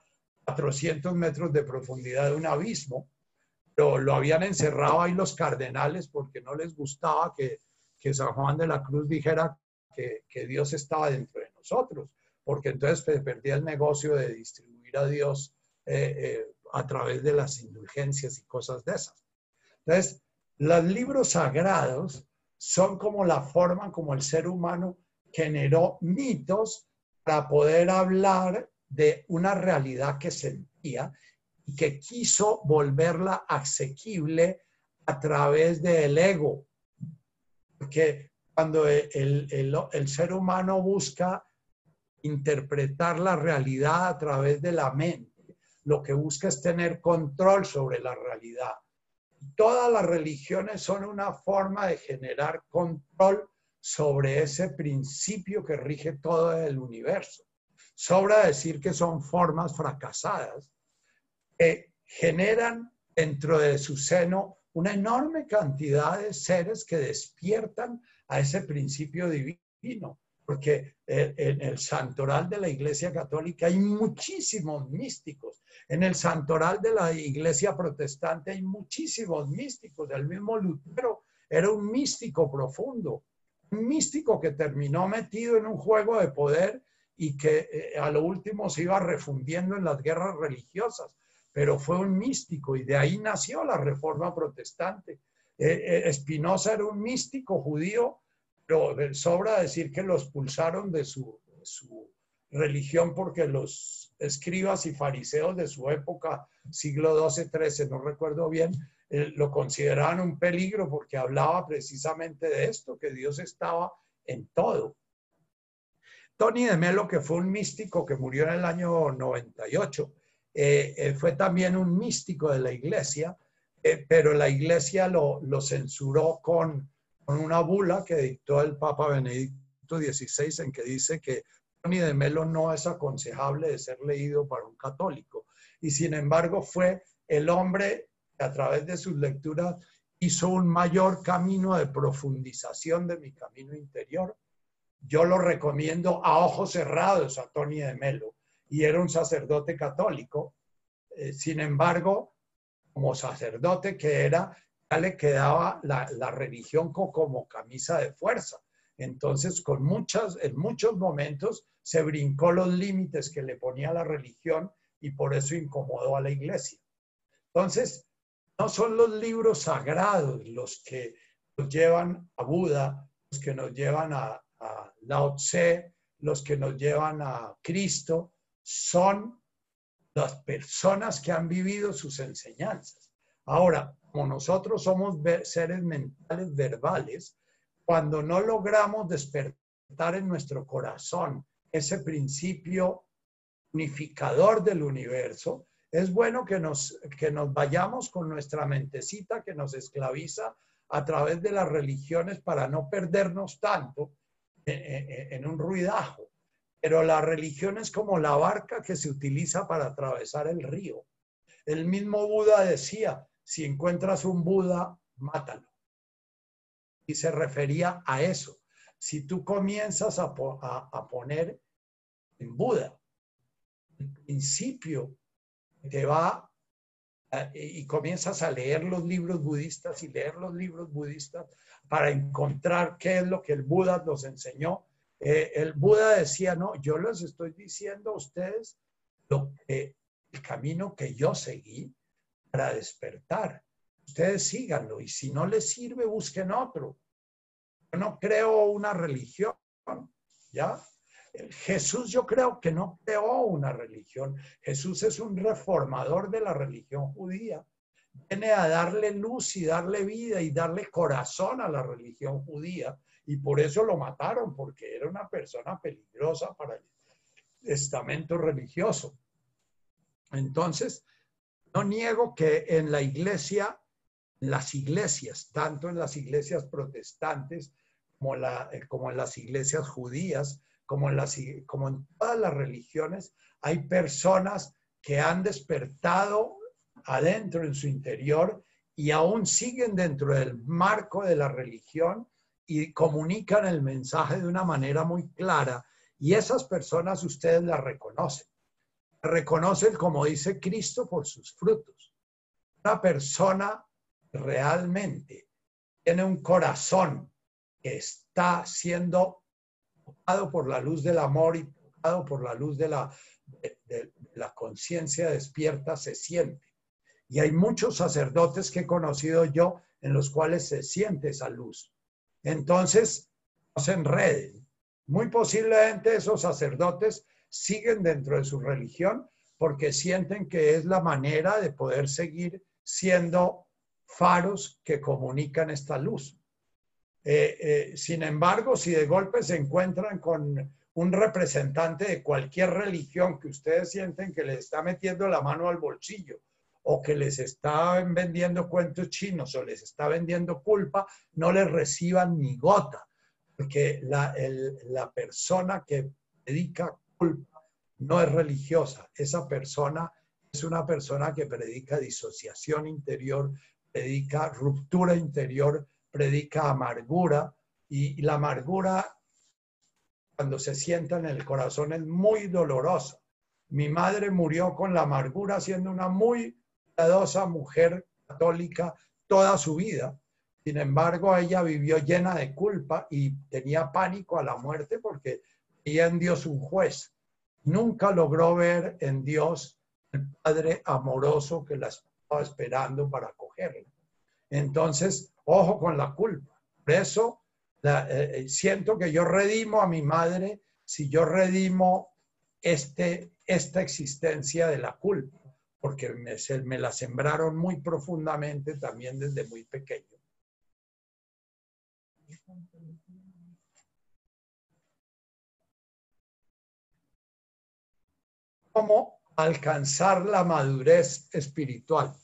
a 400 metros de profundidad de un abismo, pero lo habían encerrado ahí los cardenales porque no les gustaba que, San Juan de la Cruz dijera que, Dios estaba dentro de nosotros, porque entonces perdía el negocio de distribuir a Dios eh, eh, a través de las indulgencias y cosas de esas. Entonces, los libros sagrados son como la forma como el ser humano generó mitos para poder hablar de una realidad que sentía y que quiso volverla asequible a través del ego. Porque cuando el, el, ser humano busca interpretar la realidad a través de la mente, lo que busca es tener control sobre la realidad. Todas las religiones son una forma de generar control sobre ese principio que rige todo el universo. Sobra decir que son formas fracasadas que generan dentro de su seno una enorme cantidad de seres que despiertan a ese principio divino, porque en el santoral de la Iglesia Católica hay muchísimos místicos, en el santoral de la Iglesia Protestante hay muchísimos místicos, el mismo Lutero era un místico profundo, un místico que terminó metido en un juego de poder y que eh, a lo último se iba refundiendo en las guerras religiosas, pero fue un místico y de ahí nació la reforma protestante. Espinosa eh, era un místico judío, pero sobra decir que lo expulsaron de su, su religión porque los escribas y fariseos de su época, siglo XII-XIII, no recuerdo bien, eh, lo consideraban un peligro porque hablaba precisamente de esto, que Dios estaba en todo. Tony de Melo, que fue un místico que murió en el año 98, eh, eh, fue también un místico de la iglesia, pero la iglesia lo, censuró con, con, una bula que dictó el Papa Benedicto XVI en que dice que Tony de Melo no es aconsejable de ser leído para un católico. Y sin embargo fue el hombre a través de sus lecturas hizo un mayor camino de profundización de mi camino interior. Yo lo recomiendo a ojos cerrados a Tony de Melo y era un sacerdote católico. Eh, sin embargo, como sacerdote que era, ya le quedaba la, la religión como camisa de fuerza. Entonces, con muchas, en muchos momentos se brincó los límites que le ponía la religión y por eso incomodó a la iglesia. Entonces, no son los libros sagrados los que nos llevan a Buda, los que nos llevan a, Lao Tse, los que nos llevan a Cristo, son las personas que han vivido sus enseñanzas. Ahora, como nosotros somos seres mentales verbales, cuando no logramos despertar en nuestro corazón ese principio unificador del universo, es bueno que nos, que nos vayamos con nuestra mentecita que nos esclaviza a través de las religiones para no perdernos tanto en, un ruidajo. Pero la religión es como la barca que se utiliza para atravesar el río. El mismo Buda decía, si encuentras un Buda, mátalo. Y se refería a eso. Si tú comienzas a, a poner en Buda el principio te va y comienzas a leer los libros budistas y leer los libros budistas para encontrar qué es lo que el Buda nos enseñó. Eh, el Buda decía, no, yo les estoy diciendo a ustedes lo que, el camino que yo seguí para despertar. Ustedes síganlo y si no les sirve, busquen otro. No creo una religión, ¿ya? Jesús yo creo que no creó una religión. Jesús es un reformador de la religión judía. Viene a darle luz y darle vida y darle corazón a la religión judía. Y por eso lo mataron, porque era una persona peligrosa para el estamento religioso. Entonces, no niego que en la iglesia, las iglesias, tanto en las iglesias protestantes como, en las iglesias judías, como en, las, como en todas las religiones, hay personas que han despertado adentro en su interior y aún siguen dentro del marco de la religión y comunican el mensaje de una manera muy clara. Y esas personas ustedes las reconocen. Reconocen, como dice Cristo, por sus frutos. Una persona realmente tiene un corazón que está siendo tocado por la luz del amor y tocado por la luz de la, la conciencia despierta, se siente. Y hay muchos sacerdotes que he conocido yo en los cuales se siente esa luz. Entonces, no se enreden. Muy posiblemente esos sacerdotes siguen dentro de su religión porque sienten que es la manera de poder seguir siendo faros que comunican esta luz. Eh, eh, sin embargo, si de golpe se encuentran con un representante de cualquier religión que ustedes sienten que les está metiendo la mano al bolsillo o que les está vendiendo cuentos chinos o les está vendiendo culpa, no les reciban ni gota, porque la, la persona que dedica culpa no es religiosa, esa persona es una persona que predica disociación interior, predica ruptura interior, predica amargura y, la amargura cuando se sienta en el corazón es muy dolorosa. Mi madre murió con la amargura siendo una muy piadosa mujer católica toda su vida. Sin embargo, ella vivió llena de culpa y tenía pánico a la muerte porque veía en Dios un juez. Nunca logró ver en Dios el Padre amoroso que la estaba esperando para acogerla. Entonces, ojo con la culpa. Por eso eh, eh, siento que yo redimo a mi madre si yo redimo este, esta existencia de la culpa, porque me, me la sembraron muy profundamente también desde muy pequeño. ¿Cómo alcanzar la madurez espiritual?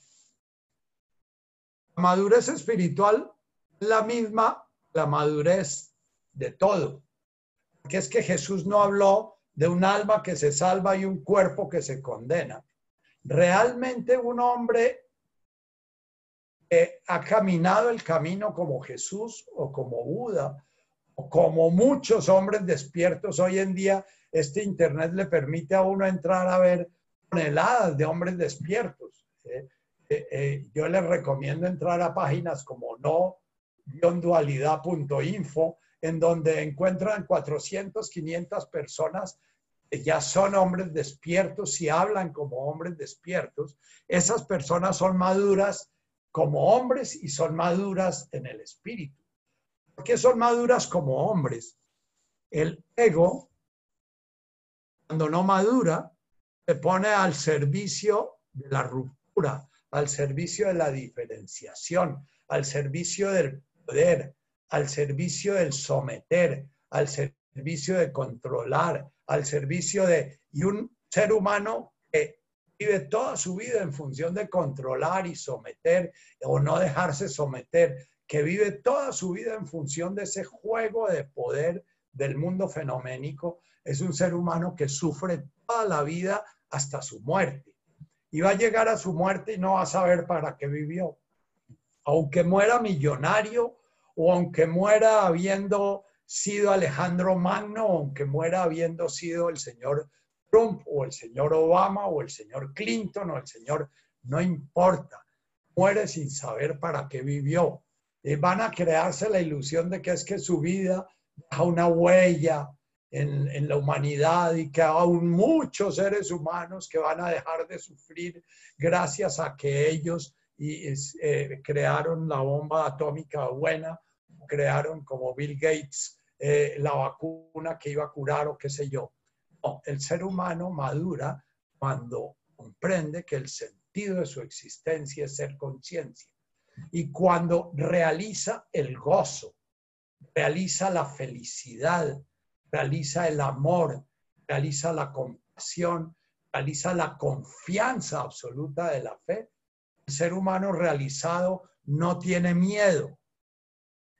Madurez espiritual es la misma la madurez de todo. Que es que Jesús no habló de un alma que se salva y un cuerpo que se condena. Realmente un hombre que ha caminado el camino como Jesús o como Buda o como muchos hombres despiertos hoy en día, este Internet le permite a uno entrar a ver toneladas de hombres despiertos. ¿eh? Eh, eh, yo les recomiendo entrar a páginas como no dualidad.info, en donde encuentran 400, 500 personas que ya son hombres despiertos y hablan como hombres despiertos. Esas personas son maduras como hombres y son maduras en el espíritu. ¿Por qué son maduras como hombres? El ego, cuando no madura, se pone al servicio de la ruptura, al servicio de la diferenciación, al servicio del poder, al servicio del someter, al servicio de controlar, al servicio de... Y un ser humano que vive toda su vida en función de controlar y someter o no dejarse someter, que vive toda su vida en función de ese juego de poder del mundo fenoménico, es un ser humano que sufre toda la vida hasta su muerte. Y va a llegar a su muerte y no va a saber para qué vivió. Aunque muera millonario o aunque muera habiendo sido Alejandro Magno, aunque muera habiendo sido el señor Trump o el señor Obama o el señor Clinton o el señor, no importa, muere sin saber para qué vivió. Y van a crearse la ilusión de que es que su vida deja una huella en, la humanidad y que aún muchos seres humanos que van a dejar de sufrir gracias a que ellos eh, crearon la bomba atómica buena crearon como Bill Gates eh, la vacuna que iba a curar o qué sé yo. el ser humano madura cuando comprende que el sentido de su existencia es ser conciencia y cuando realiza el gozo, realiza la felicidad, realiza el amor, realiza la compasión, realiza la confianza absoluta de la fe. El ser humano realizado no tiene miedo,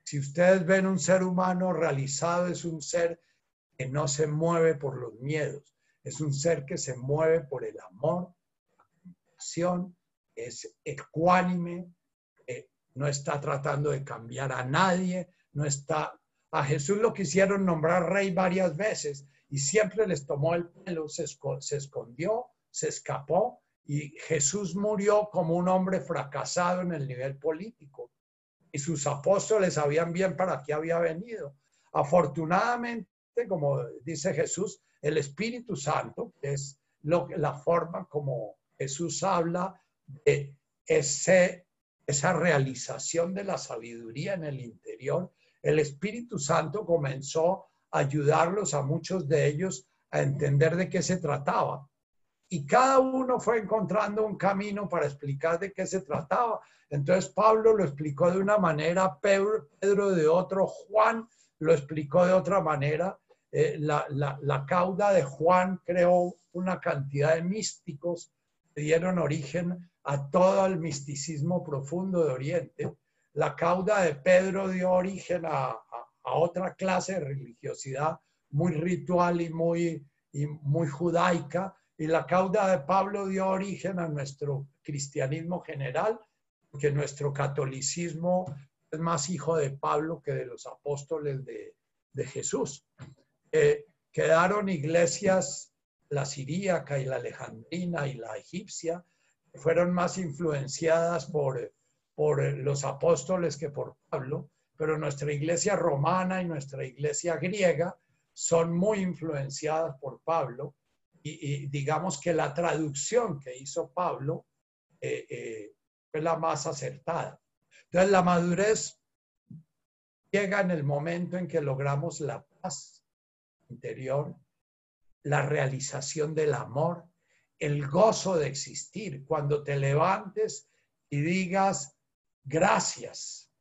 si ustedes ven un ser humano realizado, es un ser que no se mueve por los miedos, es un ser que se mueve por el amor, la compasión, es ecuánime, no está tratando de cambiar a nadie, no está... A Jesús lo quisieron nombrar rey varias veces y siempre les tomó el pelo, se, escondió, se escapó y Jesús murió como un hombre fracasado en el nivel político y sus apóstoles sabían bien para qué había venido. Afortunadamente, como dice Jesús, el Espíritu Santo, es lo, la forma como Jesús habla de ese, esa realización de la sabiduría en el interior, el Espíritu Santo comenzó a ayudarlos a muchos de ellos a entender de qué se trataba. Y cada uno fue encontrando un camino para explicar de qué se trataba. Entonces Pablo lo explicó de una manera, Pedro, de otro, Juan lo explicó de otra manera. Eh, la, la, cauda de Juan creó una cantidad de místicos que dieron origen a todo el misticismo profundo de Oriente. La cauda de Pedro dio origen a, otra clase de religiosidad muy ritual y muy, muy judaica. y la cauda de Pablo dio origen a nuestro cristianismo general, porque nuestro catolicismo es más hijo de Pablo que de los apóstoles de, Jesús. Eh, quedaron iglesias, la siríaca y la alejandrina y la egipcia, fueron más influenciadas por, por los apóstoles que por Pablo, pero nuestra iglesia romana y nuestra iglesia griega son muy influenciadas por Pablo y, digamos que la traducción que hizo Pablo eh, eh, fue la más acertada. Entonces la madurez llega en el momento en que logramos la paz interior, la realización del amor, el gozo de existir, cuando te levantes y digas gracias,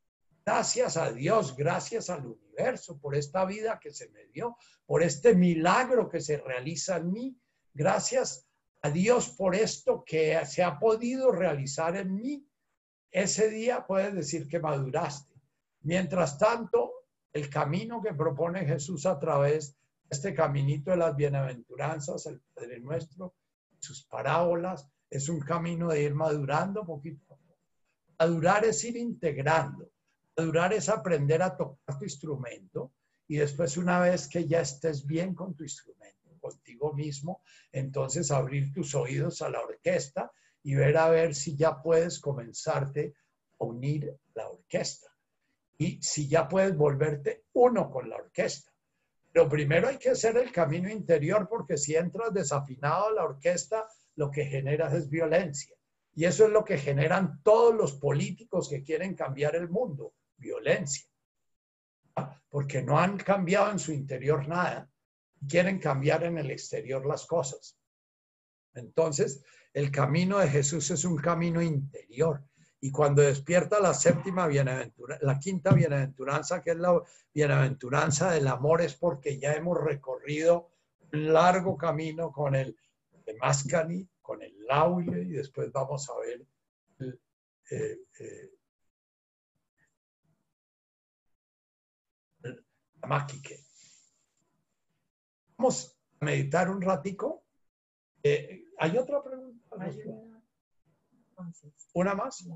gracias a Dios, gracias al universo por esta vida que se me dio, por este milagro que se realiza en mí, gracias a Dios por esto que se ha podido realizar en mí. Ese día puedes decir que maduraste. Mientras tanto, el camino que propone Jesús a través de este caminito de las bienaventuranzas, el Padre Nuestro, sus parábolas, es un camino de ir madurando poquito. Madurar es ir integrando. Madurar es aprender a tocar tu instrumento y después una vez que ya estés bien con tu instrumento, contigo mismo, entonces abrir tus oídos a la orquesta y ver a ver si ya puedes comenzarte a unir la orquesta y si ya puedes volverte uno con la orquesta. Pero primero hay que hacer el camino interior porque si entras desafinado a la orquesta, lo que generas es violencia. Y eso es lo que generan todos los políticos que quieren cambiar el mundo, violencia. Porque no han cambiado en su interior nada quieren cambiar en el exterior las cosas. Entonces, el camino de Jesús es un camino interior. Y cuando despierta la séptima bienaventuranza, la quinta bienaventuranza, que es la bienaventuranza del amor, es porque ya hemos recorrido un largo camino con el Mascani, con el Laule, y después vamos a ver el, eh, eh, Vamos a meditar un ratico. Eh, ¿Hay otra pregunta? ¿Una más?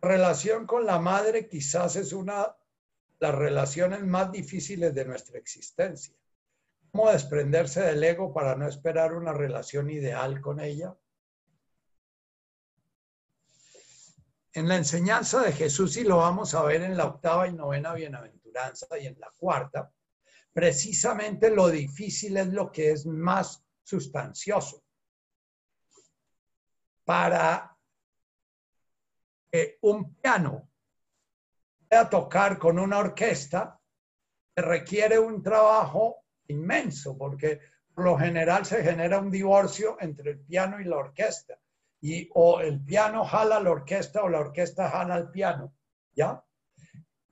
Relación con la madre quizás es una de las relaciones más difíciles de nuestra existencia. ¿Cómo desprenderse del ego para no esperar una relación ideal con ella? En la enseñanza de Jesús, y lo vamos a ver en la octava y novena bienaventuranza, y en la cuarta, precisamente lo difícil es lo que es más sustancioso. Para que un piano pueda tocar con una orquesta, requiere un trabajo inmenso, porque por lo general se genera un divorcio entre el piano y la orquesta. Y o el piano jala la orquesta o la orquesta jala el piano, ¿ya?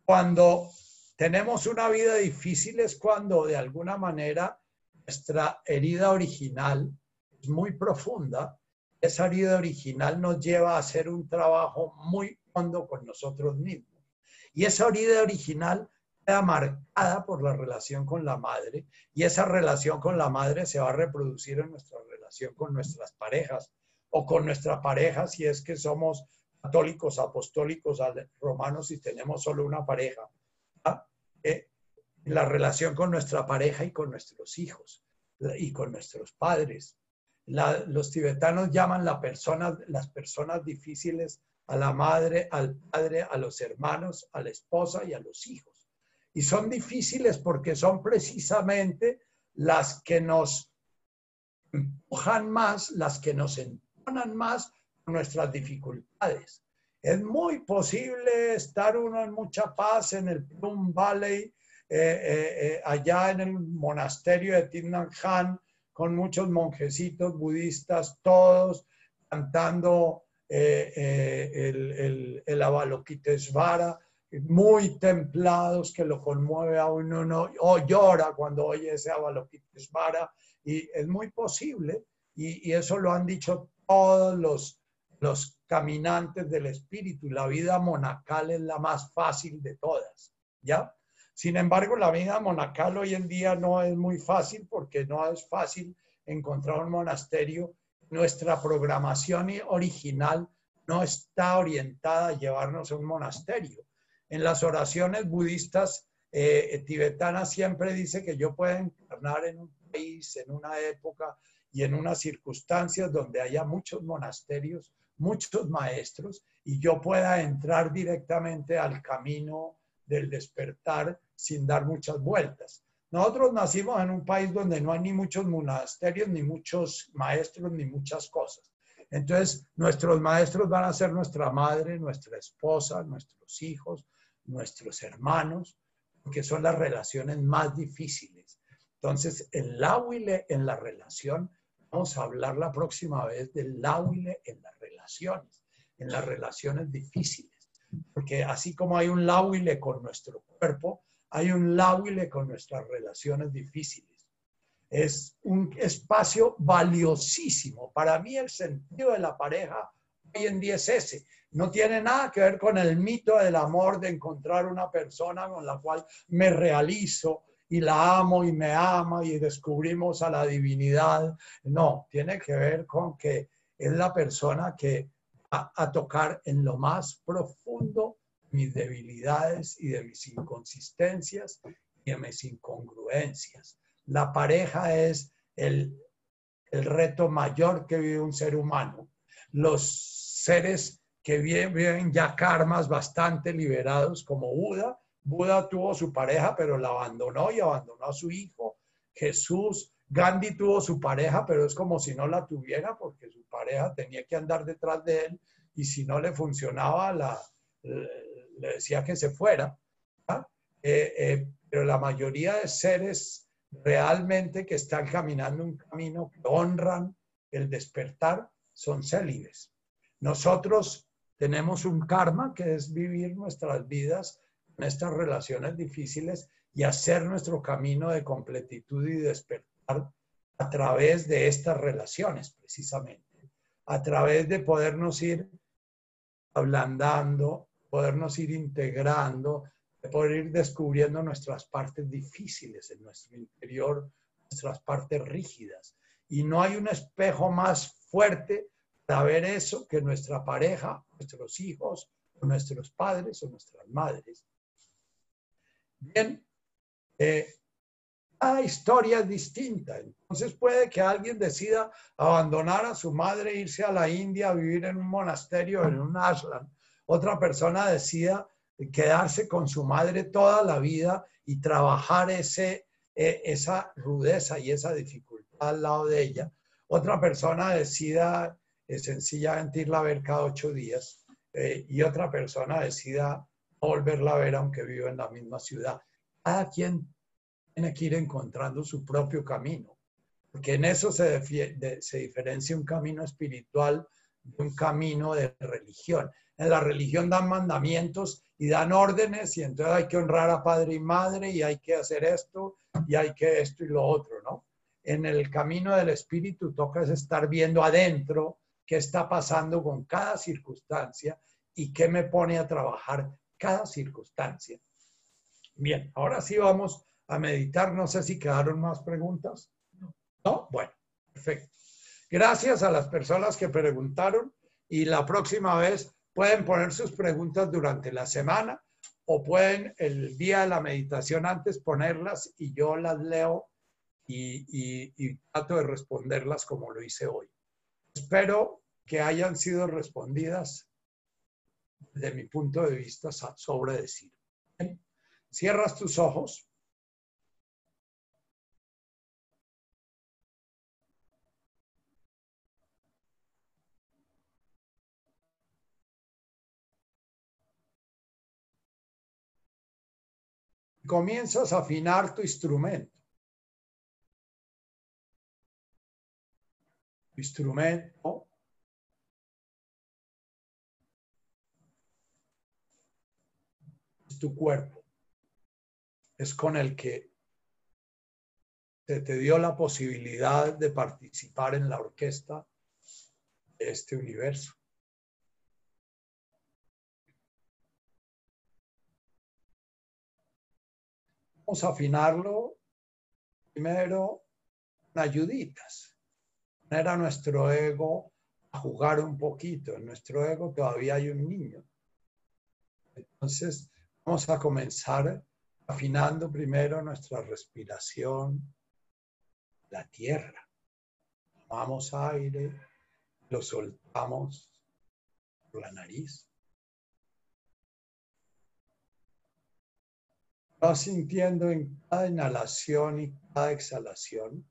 Cuando tenemos una vida difícil es cuando de alguna manera nuestra herida original es muy profunda. Esa herida original nos lleva a hacer un trabajo muy hondo con nosotros mismos. Y esa herida original queda marcada por la relación con la madre y esa relación con la madre se va a reproducir en nuestra relación con nuestras parejas o con nuestra pareja si es que somos católicos, apostólicos, romanos y tenemos solo una pareja eh, la relación con nuestra pareja y con nuestros hijos y con nuestros padres. los tibetanos llaman las personas difíciles a la madre, al padre, a los hermanos, a la esposa y a los hijos. Y son difíciles porque son precisamente las que nos empujan más, las que nos entonan más nuestras dificultades. Es muy posible estar uno en mucha paz en el Plum Valley, eh, eh, eh, allá en el monasterio de Tinnan con muchos monjecitos budistas, todos cantando el, el, el Avalokitesvara, muy templados, que lo conmueve a uno, o llora cuando oye ese Avalokitesvara, y es muy posible, y, y eso lo han dicho todos los, los caminantes del espíritu. La vida monacal es la más fácil de todas, ¿ya? Sin embargo, la vida monacal hoy en día no es muy fácil porque no es fácil encontrar un monasterio. Nuestra programación original no está orientada a llevarnos a un monasterio. En las oraciones budistas eh, tibetanas siempre dice que yo puedo encarnar en un país, en una época y en unas circunstancias donde haya muchos monasterios, muchos maestros, y yo pueda entrar directamente al camino del despertar sin dar muchas vueltas. Nosotros nacimos en un país donde no hay ni muchos monasterios, ni muchos maestros, ni muchas cosas. Entonces, nuestros maestros van a ser nuestra madre, nuestra esposa, nuestros hijos, nuestros hermanos, porque son las relaciones más difíciles. Entonces, el láhuile en la relación, vamos a hablar la próxima vez del láhuile en las relaciones, en las relaciones difíciles. Porque así como hay un láhuile con nuestro cuerpo, hay un láhuile con nuestras relaciones difíciles. Es un espacio valiosísimo. Para mí el sentido de la pareja hoy en día es. No tiene nada que ver con el mito del amor, de encontrar una persona con la cual me realizo y la amo y me ama y descubrimos a la divinidad. No, tiene que ver con que es la persona que va a tocar en lo más profundo mis debilidades y de mis inconsistencias y de mis incongruencias. La pareja es el, el reto mayor que vive un ser humano. Los seres que viven ya karmas bastante liberados como Buda. Buda tuvo su pareja, pero la abandonó y abandonó a su hijo. Jesús, Gandhi tuvo su pareja, pero es como si no la tuviera porque su pareja tenía que andar detrás de él y si no le funcionaba, la, le decía que se fuera. Eh, eh, pero la mayoría de seres realmente que están caminando un camino que honran el despertar son célibes. Nosotros tenemos un karma que es vivir nuestras vidas en estas relaciones difíciles y hacer nuestro camino de completitud y despertar a través de estas relaciones, precisamente. A través de podernos ir ablandando, podernos ir integrando, de poder ir descubriendo nuestras partes difíciles en nuestro interior, nuestras partes rígidas. Y no hay un espejo más fuerte saber eso que nuestra pareja, nuestros hijos, nuestros padres o nuestras madres. Bien, eh, cada historia es distinta. Entonces puede que alguien decida abandonar a su madre, irse a la India, vivir en un monasterio, en un ashram. Otra persona decida quedarse con su madre toda la vida y trabajar ese, eh, esa rudeza y esa dificultad al lado de ella. Otra persona decida es sencillamente irla a ver cada ocho días eh, y otra persona decida volverla a ver aunque viva en la misma ciudad. Cada quien tiene que ir encontrando su propio camino, porque en eso se, se diferencia un camino espiritual de un camino de religión. En la religión dan mandamientos y dan órdenes y entonces hay que honrar a padre y madre y hay que hacer esto y hay que esto y lo otro, ¿no? En el camino del espíritu toca es estar viendo adentro qué está pasando con cada circunstancia y qué me pone a trabajar cada circunstancia. Bien, ahora sí vamos a meditar. No sé si quedaron más preguntas. ¿No? Bueno, perfecto. Gracias a las personas que preguntaron y la próxima vez pueden poner sus preguntas durante la semana o pueden el día de la meditación antes ponerlas y yo las leo y, y trato de responderlas como lo hice hoy. Espero que hayan sido respondidas desde mi punto de vista sobre decir. Cierras tus ojos. Comienzas a afinar tu instrumento. Instrumento es tu cuerpo. Es con el que se te dio la posibilidad de participar en la orquesta de este universo. Vamos a afinarlo primero con ayuditas. Poner a nuestro ego a jugar un poquito. En nuestro ego todavía hay un niño. Entonces, vamos a comenzar afinando primero nuestra respiración, la tierra. Tomamos aire, lo soltamos por la nariz. Vas sintiendo en cada inhalación y cada exhalación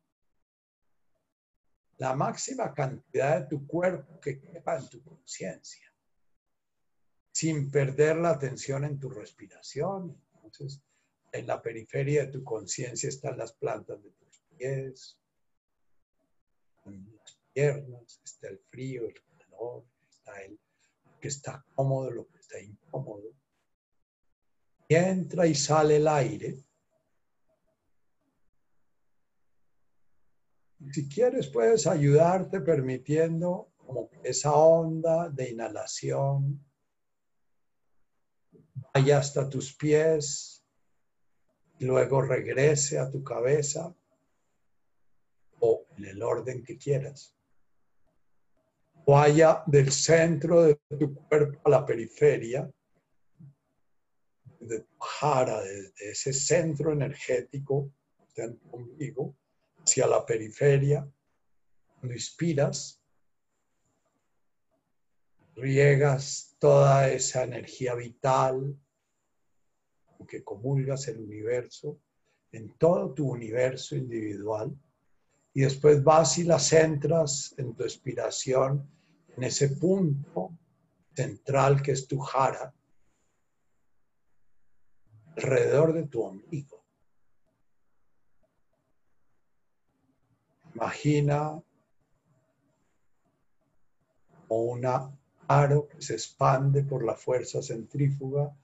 la máxima cantidad de tu cuerpo que quepa en tu conciencia, sin perder la atención en tu respiración. Entonces, en la periferia de tu conciencia están las plantas de tus pies, las piernas, está el frío, el calor, está el que está cómodo, lo que está incómodo. Y entra y sale el aire. Si quieres, puedes ayudarte permitiendo esa onda de inhalación vaya hasta tus pies, y luego regrese a tu cabeza o en el orden que quieras. Vaya del centro de tu cuerpo a la periferia, de tu jara, de, ese centro energético de tu ombligo, hacia la periferia. Cuando inspiras, riegas toda esa energía vital que comulgas el universo en todo tu universo individual y después vas y la centras en tu expiración en ese punto central que es tu jara alrededor de tu ombligo. Imagina un aro que se expande por la fuerza centrífuga,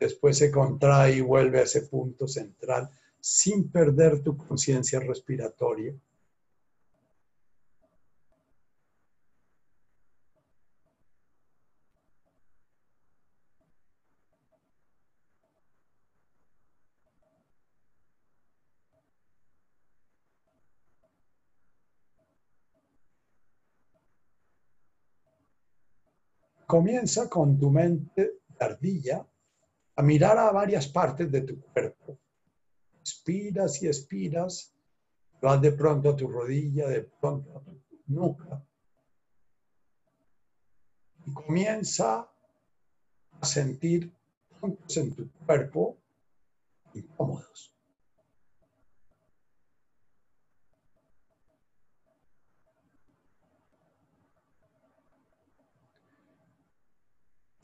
después se contrae y vuelve a ese punto central sin perder tu conciencia respiratoria. Comienza con tu mente ardilla a mirar a varias partes de tu cuerpo. Expiras y expiras, vas de pronto a tu rodilla, de pronto a tu nuca. Y comienza a sentir puntos en tu cuerpo incómodos.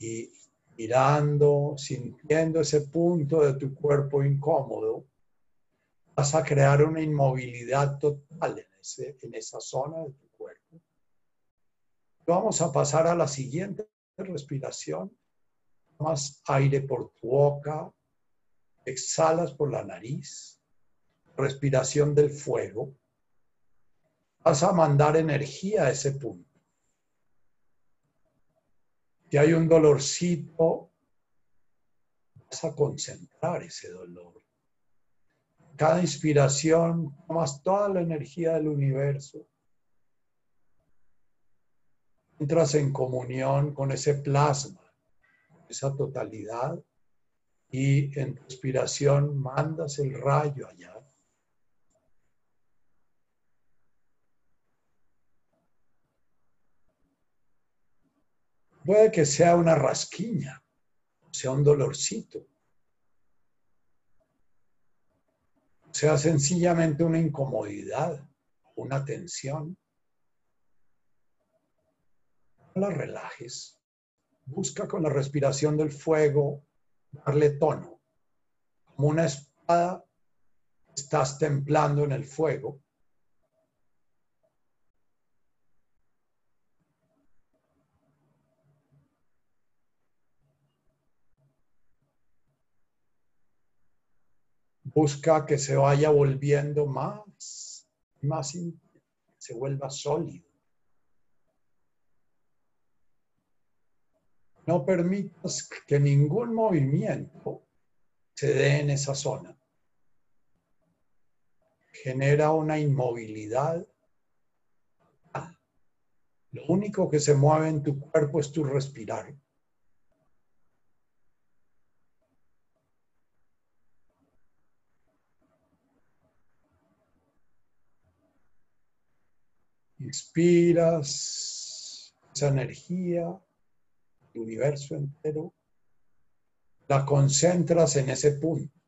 Y mirando, sintiendo ese punto de tu cuerpo incómodo, vas a crear una inmovilidad total en, esa zona de tu cuerpo. Vamos a pasar a la siguiente respiración. Tomas aire por tu boca, exhalas por la nariz, respiración del fuego. Vas a mandar energía a ese punto. Si hay un dolorcito, vas a concentrar ese dolor. Cada inspiración, tomas toda la energía del universo. Entras en comunión con ese plasma, esa totalidad, y en tu inspiración mandas el rayo allá. Puede que sea una rasquiña, sea un dolorcito, sea sencillamente una incomodidad, una tensión. No la relajes. Busca con la respiración del fuego darle tono. Como una espada, estás templando en el fuego busca que se vaya volviendo más, más, se vuelva sólido. No permitas que ningún movimiento se dé en esa zona. genera una inmovilidad. Lo único que se mueve en tu cuerpo es tu respirar. Inspiras esa energía, el universo entero, la concentras en ese punto.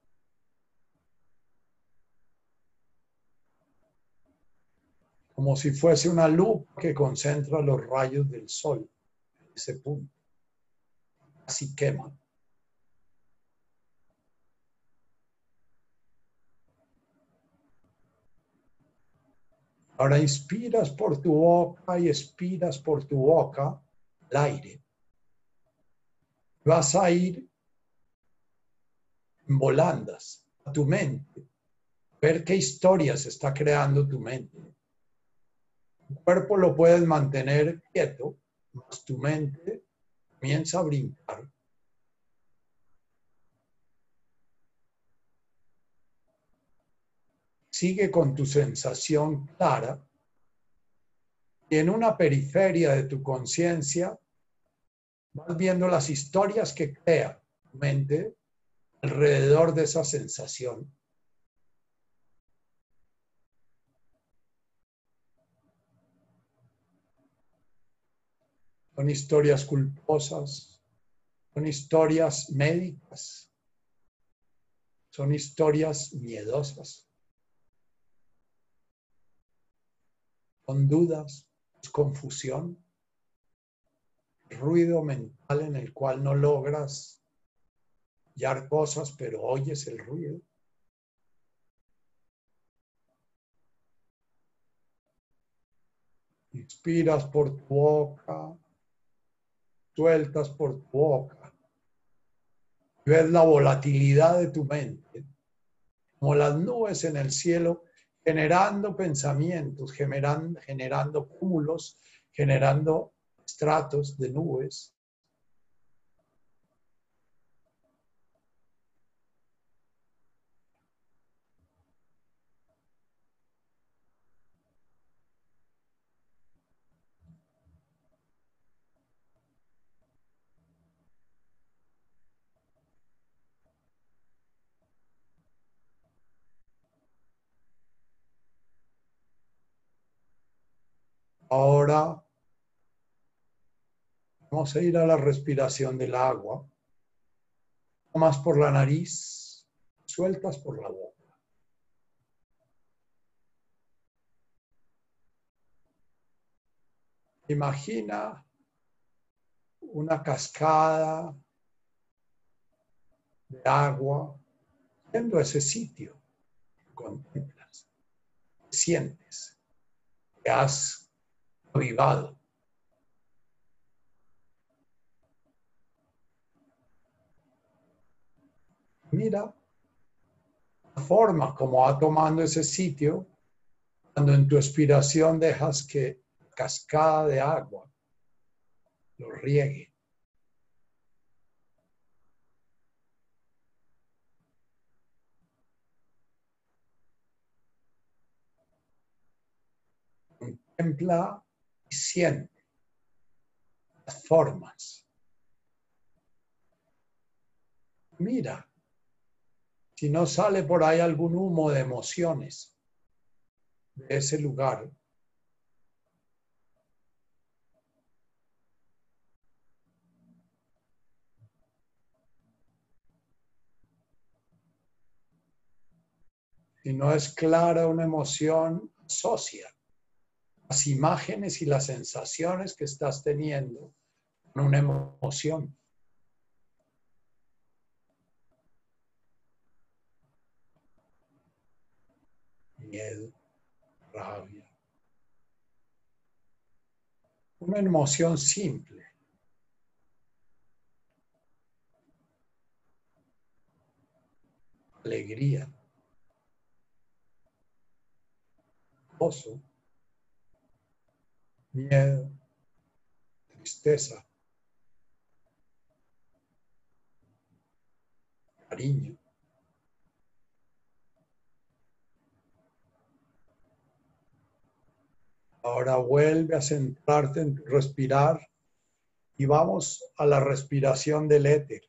Como si fuese una luz que concentra los rayos del sol ese punto. Así queman. Ahora inspiras por tu boca y expiras por tu boca el aire. Vas a ir en volandas a tu mente, ver qué historias está creando tu mente. Tu cuerpo lo puedes mantener quieto, mas tu mente comienza a brincar. Sigue con tu sensación clara y en una periferia de tu conciencia vas viendo las historias que crea tu mente alrededor de esa sensación. Son historias culposas, son historias médicas, son historias miedosas. Con dudas, confusión, ruido mental en el cual no logras hallar cosas, pero oyes el ruido. Inspiras por tu boca, sueltas por tu boca. Ves la volatilidad de tu mente, como las nubes en el cielo generando pensamientos, generando, generando cúmulos, generando estratos de nubes. Ahora vamos a ir a la respiración del agua. Tomas por la nariz, sueltas por la boca. Imagina una cascada de agua yendo a ese sitio contemplas, sientes, que has avivado. Mira la forma como va tomando ese sitio cuando en tu expiración dejas que cascada de agua lo riegue. Contempla siente las formas. Mira, si no sale por ahí algún humo de emociones de ese lugar. Si no es clara una emoción, asocia las imágenes y las sensaciones que estás teniendo con una emoción. Miedo, rabia. Una emoción simple. Alegría. Miedo, tristeza, cariño. Ahora vuelve a centrarte en respirar y vamos a la respiración del éter.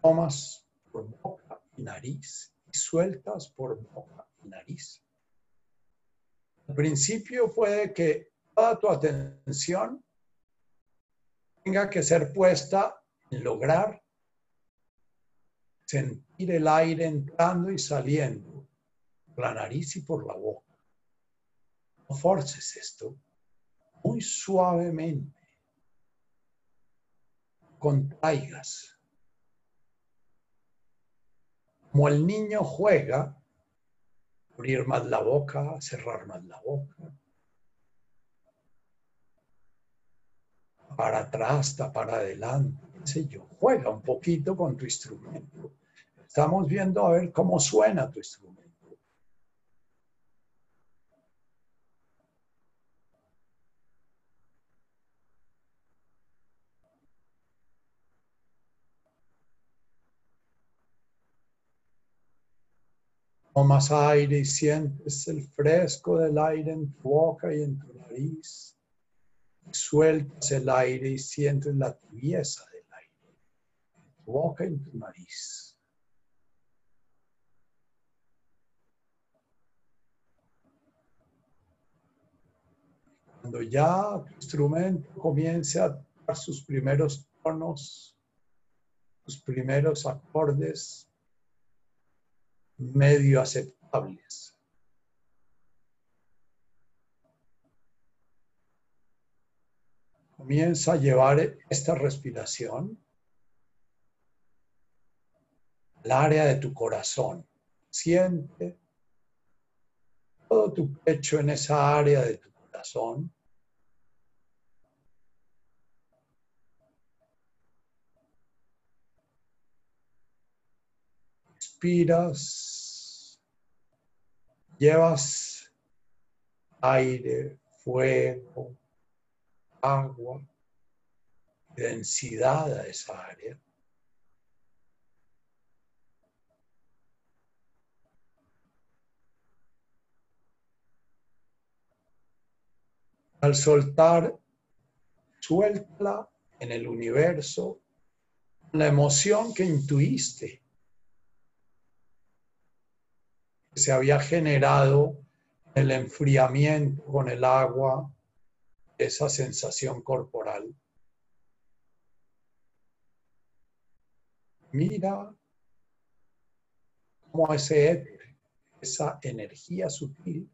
Tomas por boca y nariz y sueltas por boca y nariz. Al principio puede que toda tu atención tenga que ser puesta en lograr sentir el aire entrando y saliendo por la nariz y por la boca. No forces esto muy suavemente. Contraigas. Como el niño juega, abrir más la boca, cerrar más la boca. Para atrás, para adelante, sé yo. Juega un poquito con tu instrumento. Estamos viendo a ver cómo suena tu instrumento. Tomas aire y sientes el fresco del aire en tu boca y en tu nariz. Sueltas el aire y sientes la tibieza del aire en tu boca y en tu nariz. Cuando ya tu instrumento comience a dar sus primeros tonos, sus primeros acordes, medio aceptables. Comienza a llevar esta respiración al área de tu corazón. Siente todo tu pecho en esa área de tu corazón. Respiras, llevas aire, fuego, agua, densidad a esa área. Al soltar, suéltala en el universo la emoción que intuiste se había generado el enfriamiento con el agua, esa sensación corporal. Mira cómo ese éter, esa energía sutil,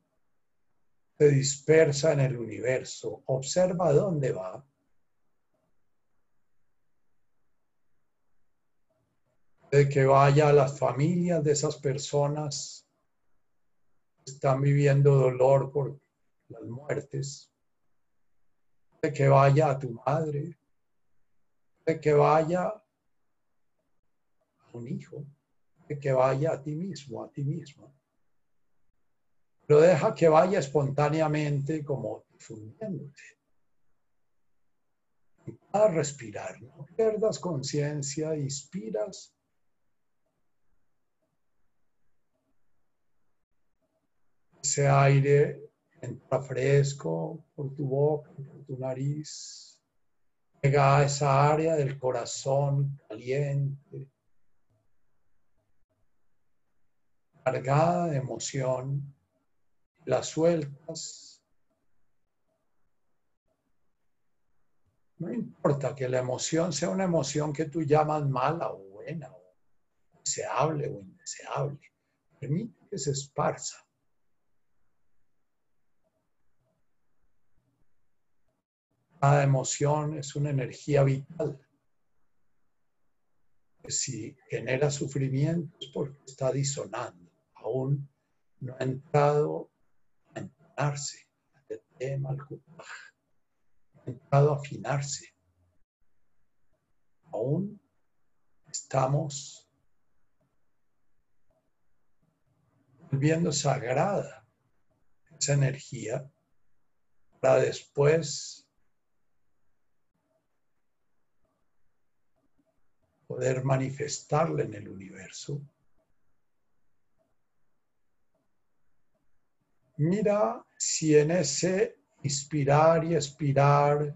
se dispersa en el universo. Observa dónde va. De que vaya a las familias de esas personas están viviendo dolor por las muertes. De que vaya a tu madre. De que vaya a un hijo. De que vaya a ti mismo, a ti misma pero deja que vaya espontáneamente como difundiéndose. A respirar, no pierdas conciencia, inspiras. Ese aire entra fresco por tu boca, por tu nariz. Llega a esa área del corazón caliente, cargada de emoción las sueltas. No importa que la emoción sea una emoción que tú llamas mala o buena, o deseable o indeseable. Permite que se esparza. Cada emoción es una energía vital. si genera sufrimiento es porque está disonando. Aún no ha entrado afinarse, ha entrado a afinarse. Aún estamos volviendo sagrada esa energía para después poder manifestarla en el universo Mira si en ese inspirar y expirar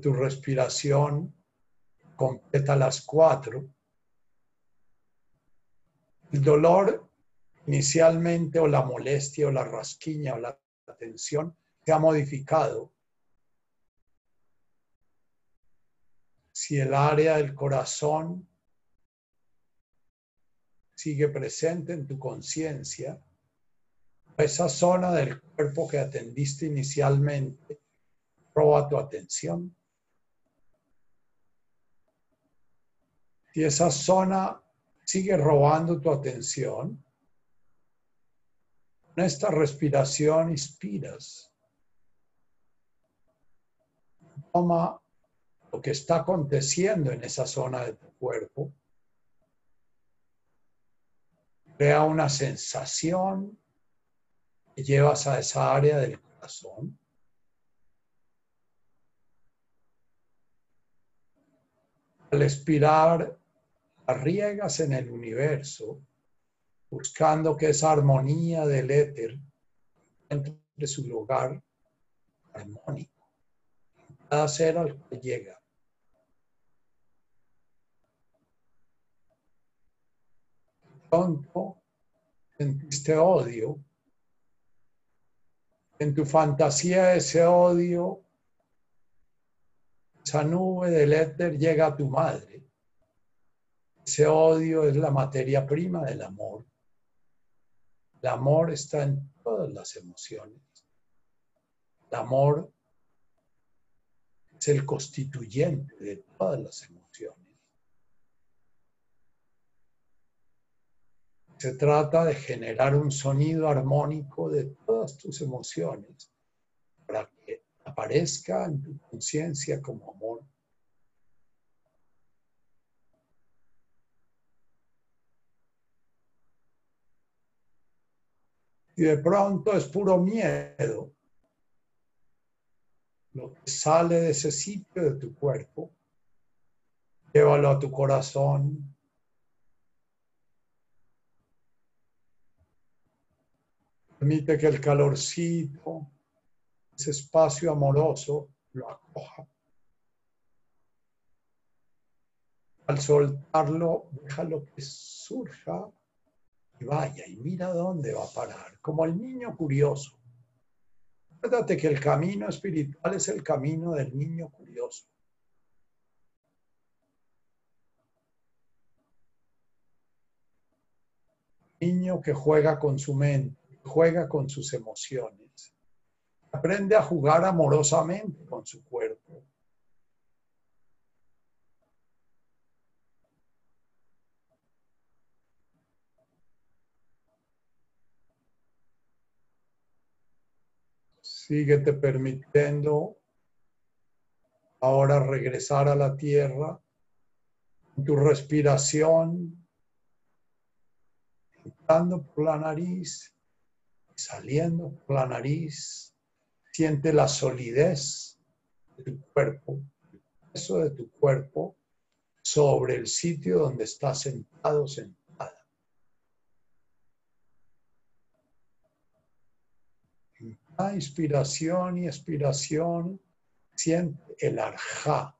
tu respiración completa las cuatro. El dolor inicialmente o la molestia o la rasquiña o la tensión se ha modificado. Si el área del corazón sigue presente en tu conciencia, esa zona del cuerpo que atendiste inicialmente roba tu atención. Si esa zona sigue robando tu atención, con esta respiración inspiras. Toma lo que está aconteciendo en esa zona de tu cuerpo. Crea una sensación que llevas a esa área del corazón. Al expirar, riegas en el universo, buscando que esa armonía del éter entre su lugar armónico. Cada ser al que llega. Pronto sentiste odio. En tu fantasía ese odio, esa nube del éter llega a tu madre ese odio es la materia prima del amor. El amor está en todas las emociones. El amor es el constituyente de todas las emociones. Se trata de generar un sonido armónico de todas tus emociones para que aparezca en tu conciencia como amor y de pronto es puro miedo. Lo que sale de ese sitio de tu cuerpo, llévalo a tu corazón. Permite que el calorcito, ese espacio amoroso, lo acoja. Al soltarlo, déjalo que surja y vaya y mira dónde va a parar, como el niño curioso. Acuérdate que el camino espiritual es el camino del niño curioso. Niño que juega con su mente, juega con sus emociones, aprende a jugar amorosamente con su cuerpo. Síguete permitiendo ahora regresar a la tierra, tu respiración, entrando por la nariz, saliendo por la nariz. Siente la solidez de tu cuerpo, el peso de tu cuerpo sobre el sitio donde estás sentado, sentado inspiración y expiración, siente el arjá,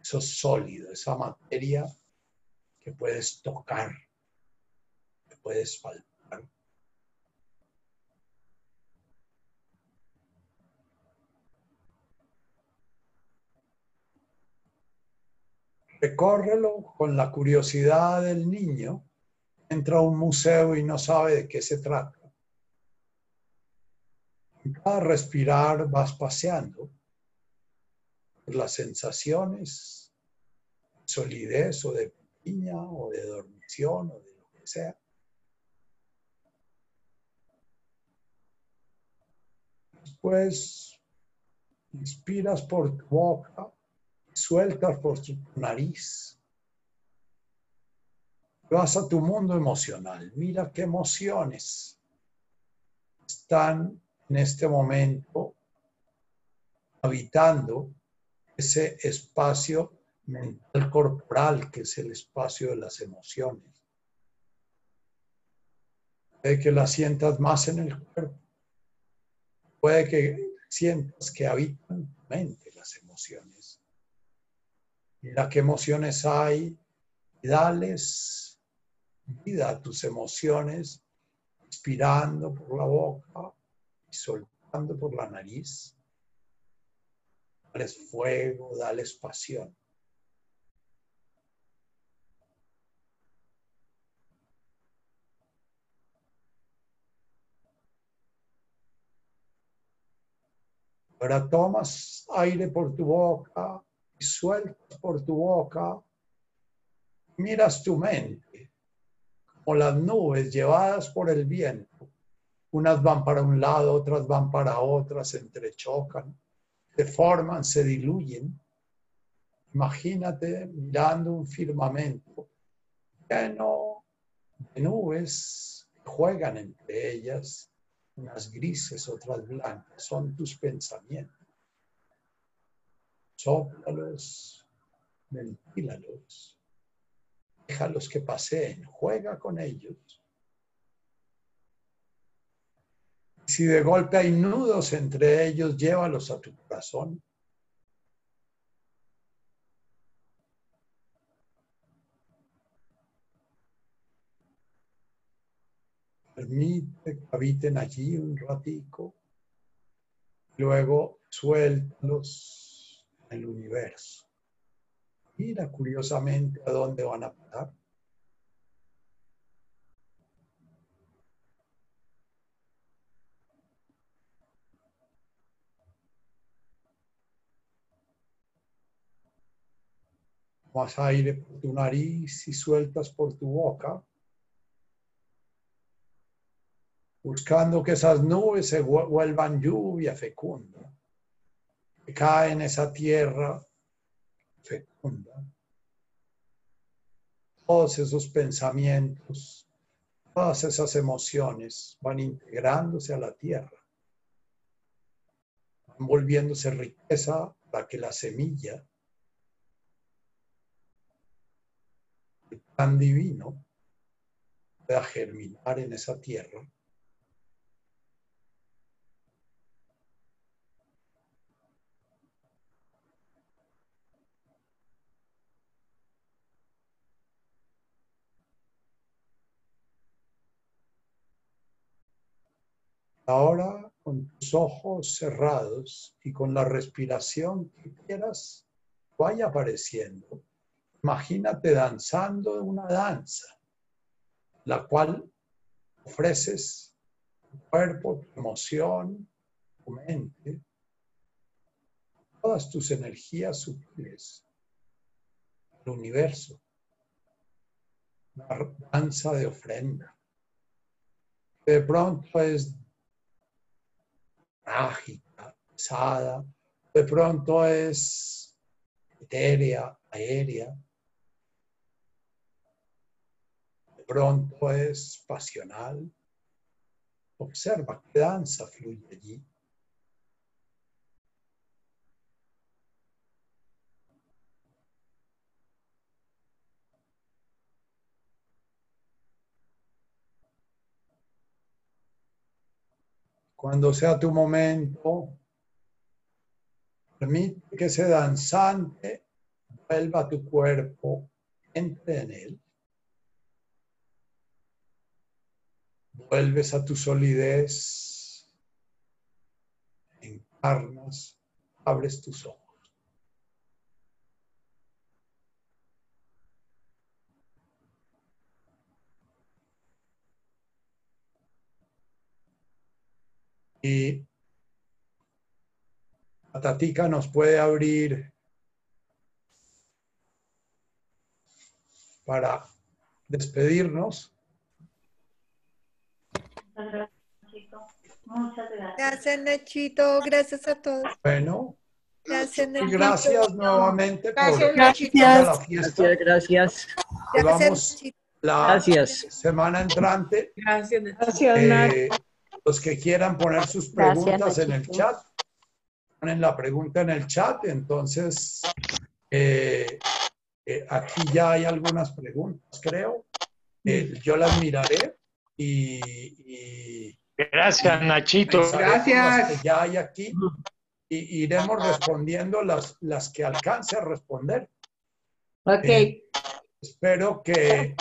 eso sólido, esa materia que puedes tocar, que puedes palpar. Recórrelo con la curiosidad del niño. Entra a un museo y no sabe de qué se trata. Cada respirar vas paseando por las sensaciones, de solidez o de piña o de dormición o de lo que sea. Después inspiras por tu boca, sueltas por tu nariz. Vas a tu mundo emocional. Mira qué emociones están en este momento habitando ese espacio mental corporal que es el espacio de las emociones. Puede que la sientas más en el cuerpo. Puede que sientas que habitan mente las emociones. Mira qué emociones hay y dales vida a tus emociones, inspirando por la boca y soltando por la nariz. Dales fuego, dales pasión. Ahora tomas aire por tu boca y sueltas por tu boca. Miras tu mente como las nubes llevadas por el viento. Unas van para un lado, otras van para otras, se entrechocan, se forman, se diluyen. Imagínate mirando un firmamento lleno de nubes que juegan entre ellas unas grises, otras blancas, son tus pensamientos. Sóplalos, ventílalos, déjalos que paseen, juega con ellos. Si de golpe hay nudos entre ellos, llévalos a tu corazón. Permite que habiten allí un ratico. Luego suéltalos el universo. Mira curiosamente a dónde van a parar. Más aire por tu nariz y sueltas por tu boca. buscando que esas nubes se vuelvan lluvia fecunda, cae en esa tierra fecunda. Todos esos pensamientos, todas esas emociones van integrándose a la tierra, van volviéndose riqueza para que la semilla, tan divino, pueda germinar en esa tierra Ahora, con tus ojos cerrados y con la respiración que quieras, vaya apareciendo. Imagínate danzando una danza, la cual ofreces tu cuerpo, tu emoción, tu mente, todas tus energías sutiles, el universo, una danza de ofrenda. De pronto es mágica, pesada, de pronto es etérea, aérea, de pronto es pasional. Observa qué danza fluye allí. Cuando sea tu momento, permite que ese danzante vuelva a tu cuerpo, entre en él. Vuelves a tu solidez, encarnas, abres tus ojos. Y la Tatica nos puede abrir para despedirnos. Muchas gracias. Gracias, Nachito. Gracias a todos. Bueno. Gracias, Nachito. Gracias nuevamente gracias, por la fiesta. Gracias, gracias. la gracias. semana entrante. Gracias, gracias eh, los que quieran poner sus preguntas en el chat, ponen la pregunta en el chat. Entonces, eh, eh, aquí ya hay algunas preguntas, creo. Eh, yo las miraré y, y Gracias, Nachito. Gracias. que ya hay aquí y iremos respondiendo las, las que alcance a responder. Ok. Eh, espero que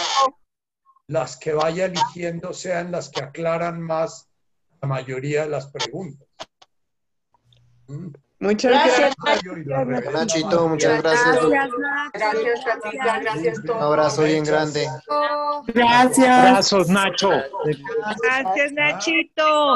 las que vaya eligiendo sean las que aclaran más la mayoría de las preguntas. ¿Mm? Muchas Gracias. gracias. Revela Nachito, muchas gracias. Gracias, Nacho. Gracias, Catita. Gracias, Un abrazo bien grande. Gracias. Abrazos, Nacho. Gracias, Nachito.